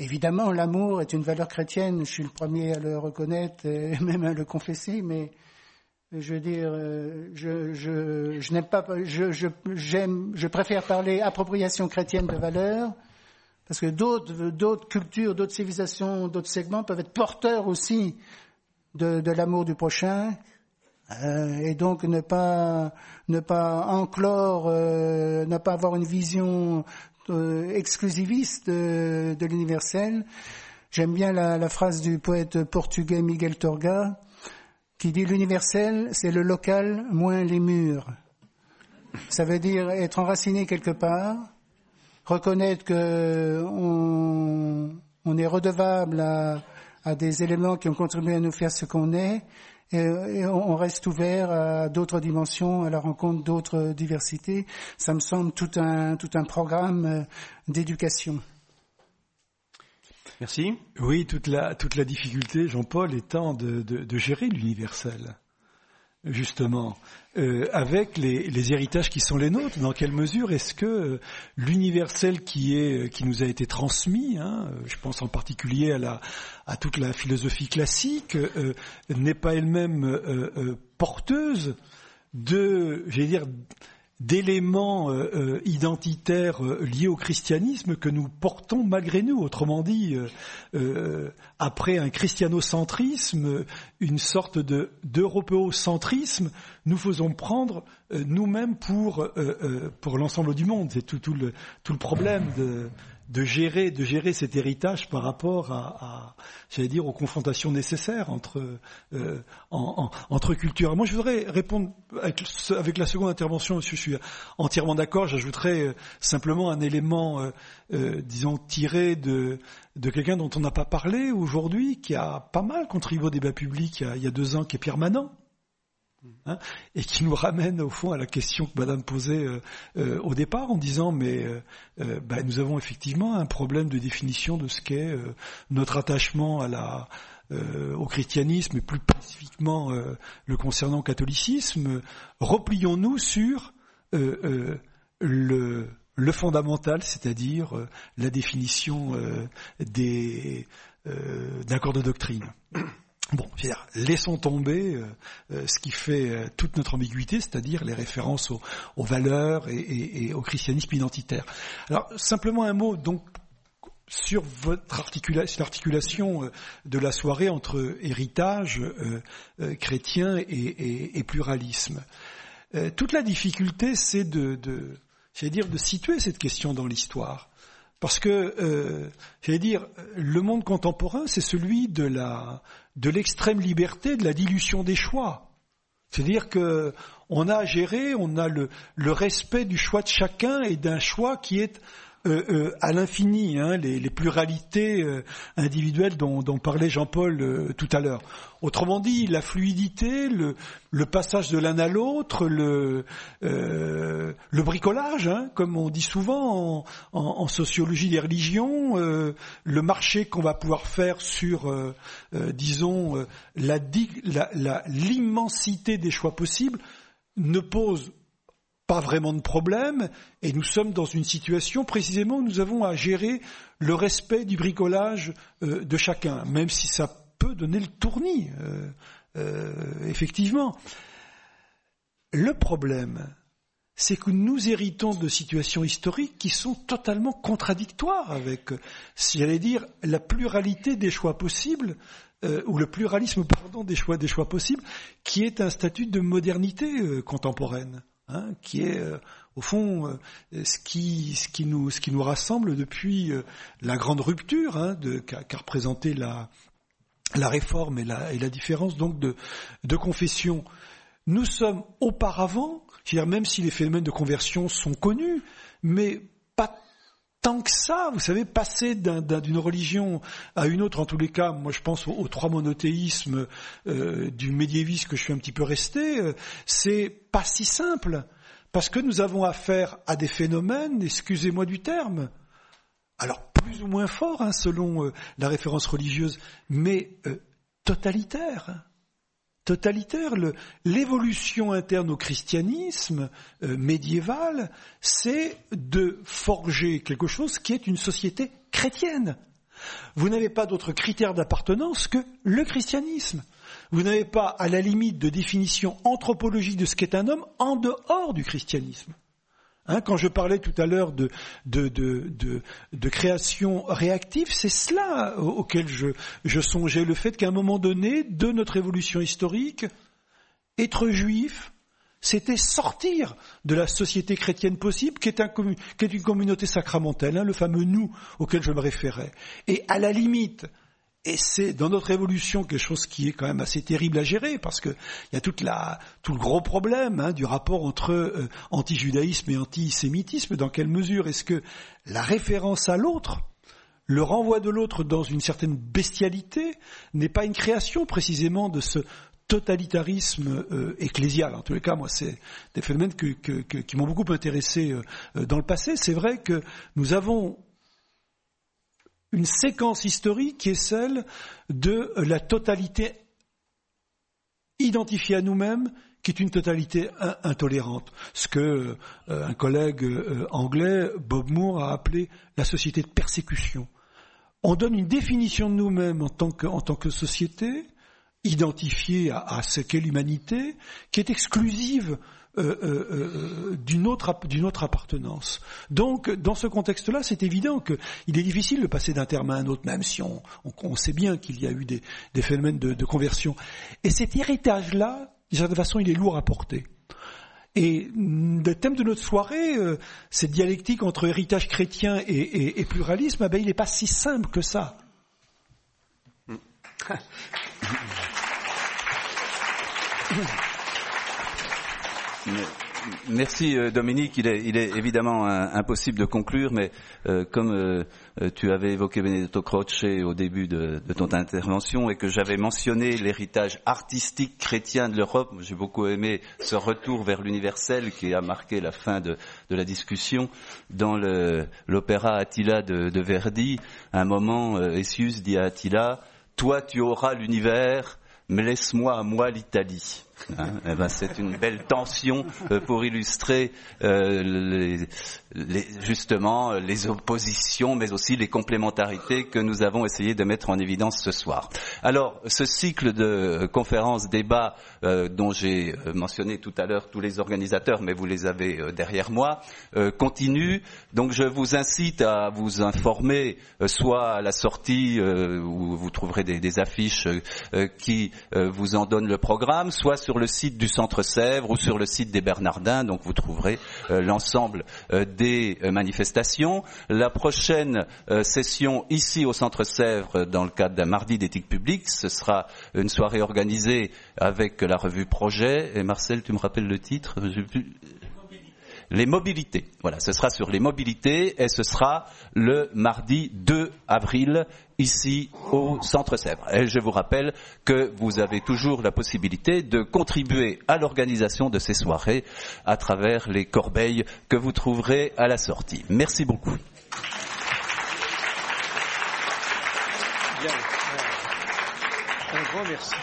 Évidemment, l'amour est une valeur chrétienne, je suis le premier à le reconnaître et même à le confesser, mais je veux dire, euh, je, je, je n'aime pas, je, je, j'aime, je préfère parler appropriation chrétienne de valeurs, parce que d'autres, d'autres cultures, d'autres civilisations, d'autres segments peuvent être porteurs aussi de, de l'amour du prochain, euh, et donc ne pas, ne pas enclore, euh, ne pas avoir une vision exclusiviste de, l'universel. J'aime bien la, phrase du poète portugais Miguel Torga qui dit l'universel, c'est le local moins les murs. Ça veut dire être enraciné quelque part, reconnaître que on, est redevable à, à, des éléments qui ont contribué à nous faire ce qu'on est, et, on reste ouvert à d'autres dimensions, à la rencontre d'autres diversités. Ça me semble tout un, tout un programme euh, d'éducation. Merci. Oui, toute la, toute la difficulté, Jean-Paul, étant de, de, de gérer l'universel justement, euh, avec les, les, héritages qui sont les nôtres. Dans quelle mesure est-ce que euh, l'universel qui est qui nous a été transmis, hein, je pense en particulier à la à toute la philosophie classique, euh, n'est pas elle-même porteuse de, j'allais dire, d'éléments euh, euh, identitaires euh, liés au christianisme que nous portons malgré nous. Autrement dit, après un christianocentrisme, une sorte de d'européocentrisme, nous faisons prendre nous-mêmes pour pour l'ensemble du monde. C'est tout, tout, le tout le problème de de gérer, de gérer cet héritage par rapport à, j'allais dire, aux confrontations nécessaires entre, euh, en, entre cultures. Moi, je voudrais répondre avec, la seconde intervention. Je suis entièrement d'accord. J'ajouterais euh, simplement un élément, euh, euh, disons, tiré de, quelqu'un dont on n'a pas parlé aujourd'hui, qui a pas mal contribué au débat public il y a, deux ans, qui est Pierre. Hein, et qui nous ramène au fond à la question que Madame posait euh, euh, au départ en disant mais euh, bah, nous avons effectivement un problème de définition de ce qu'est notre attachement à la au christianisme et plus spécifiquement le concernant au catholicisme. Replions-nous sur le, le fondamental, c'est-à-dire la définition des d'un corps de doctrine. Bon, dire, laissons tomber euh, euh, ce qui fait euh, toute notre ambiguïté, c'est-à-dire les références aux, valeurs et, au christianisme identitaire. Alors, simplement un mot donc sur votre articulation, de la soirée entre héritage chrétien et, pluralisme. toute la difficulté, c'est de, dire, de situer cette question dans l'histoire. Parce que, euh, j'allais dire, le monde contemporain, c'est celui de la, de l'extrême liberté, de la dilution des choix. C'est-à-dire que on a à gérer, on a le, le respect du choix de chacun et d'un choix qui est euh, euh, à l'infini, hein, les, les, pluralités euh, individuelles dont, dont parlait Jean-Paul euh, tout à l'heure. Autrement dit, la fluidité, le, le passage de l'un à l'autre, le, euh, le bricolage, hein, comme on dit souvent en, en, sociologie des religions, le marché qu'on va pouvoir faire sur, disons, l'immensité la, la, des choix possibles ne pose pas vraiment de problème, et nous sommes dans une situation précisément où nous avons à gérer le respect du bricolage euh, de chacun, même si ça peut donner le tournis, euh, euh, effectivement. Le problème, c'est que nous héritons de situations historiques qui sont totalement contradictoires avec, si j'allais dire, la pluralité des choix possibles, ou le pluralisme, pardon, des choix, des choix possibles, qui est un statut de modernité contemporaine hein, qui est euh, au fond euh, ce, qui, nous, rassemble depuis euh, la grande rupture hein, qu'a qu représenté la, réforme et la, différence donc de, de confession. Nous sommes auparavant, dire même si les phénomènes de conversion sont connus, mais pas tant que ça, vous savez, passer d'une religion à une autre, en tous les cas, moi je pense aux, trois monothéismes euh, du médiévisme que je suis un petit peu resté, euh, c'est pas si simple, parce que nous avons affaire à des phénomènes, excusez-moi du terme, alors plus ou moins forts hein, selon euh, la référence religieuse, mais totalitaires totalitaire. L'évolution interne au christianisme euh, médiéval, c'est de forger quelque chose qui est une société chrétienne. Vous n'avez pas d'autre critère d'appartenance que le christianisme. Vous n'avez pas, à la limite, de définition anthropologique de ce qu'est un homme en dehors du christianisme. Hein, quand je parlais tout à l'heure de, création réactive, c'est cela auquel je, songeais, le fait qu'à un moment donné de notre évolution historique, être juif, c'était sortir de la société chrétienne possible, qui est, un, qui est une communauté sacramentelle, hein, le fameux nous auquel je me référais. Et à la limite, et c'est dans notre évolution quelque chose qui est quand même assez terrible à gérer parce que il y a toute la, tout le gros problème hein, du rapport entre euh, anti-judaïsme et antisémitisme. Dans quelle mesure est-ce que la référence à l'autre, le renvoi de l'autre dans une certaine bestialité, n'est pas une création précisément de ce totalitarisme euh, ecclésial? En tous les cas, moi, c'est des phénomènes que, que, que, qui m'ont beaucoup intéressé euh, dans le passé. C'est vrai que nous avons une séquence historique qui est celle de la totalité identifiée à nous-mêmes, qui est une totalité intolérante. Ce que euh, un collègue euh, anglais, Bob Moore, a appelé la société de persécution. On donne une définition de nous-mêmes en tant que, société, identifiée à ce qu'est l'humanité, qui est exclusive euh, euh, euh, d'une autre, d'une autre appartenance. Donc, dans ce contexte-là, c'est évident qu'il est difficile de passer d'un terme à un autre, même si on, on, on sait bien qu'il y a eu des, des phénomènes de, de, conversion. Et cet héritage-là, d'une certaine façon, il est lourd à porter. Et le thème de notre soirée, euh, cette dialectique entre héritage chrétien et, et, et pluralisme, eh ben, il n'est pas si simple que ça. Merci euh, Dominique. Il est, évidemment impossible de conclure, mais euh, comme euh, tu avais évoqué Benedetto Croce au début de, ton intervention et que j'avais mentionné l'héritage artistique chrétien de l'Europe, j'ai beaucoup aimé ce retour vers l'universel qui a marqué la fin de, la discussion dans l'opéra Attila de, de, Verdi. À un moment, Essius dit à Attila, toi tu auras l'univers, mais laisse-moi à moi l'Italie. Hein, eh ben, c'est une belle tension euh, pour illustrer euh, les, les, justement les oppositions, mais aussi les complémentarités que nous avons essayé de mettre en évidence ce soir. Alors, ce cycle de conférences, débats euh, dont j'ai mentionné tout à l'heure tous les organisateurs, mais vous les avez derrière moi, continue. Donc, je vous incite à vous informer, soit à la sortie où vous trouverez des, des affiches qui vous en donnent le programme, soit sur le site du Centre Sèvres ou sur le site des Bernardins, donc vous trouverez euh, l'ensemble euh, des euh, manifestations. La prochaine session ici au Centre Sèvres, dans le cadre d'un mardi d'éthique publique, ce sera une soirée organisée avec la revue Projet. Et Marcel, tu me rappelles le titre? Les mobilités. Voilà, ce sera sur les mobilités et ce sera le mardi 2 avril ici au Centre Sèvres. Et je vous rappelle que vous avez toujours la possibilité de contribuer à l'organisation de ces soirées à travers les corbeilles que vous trouverez à la sortie. Merci beaucoup. Un grand merci.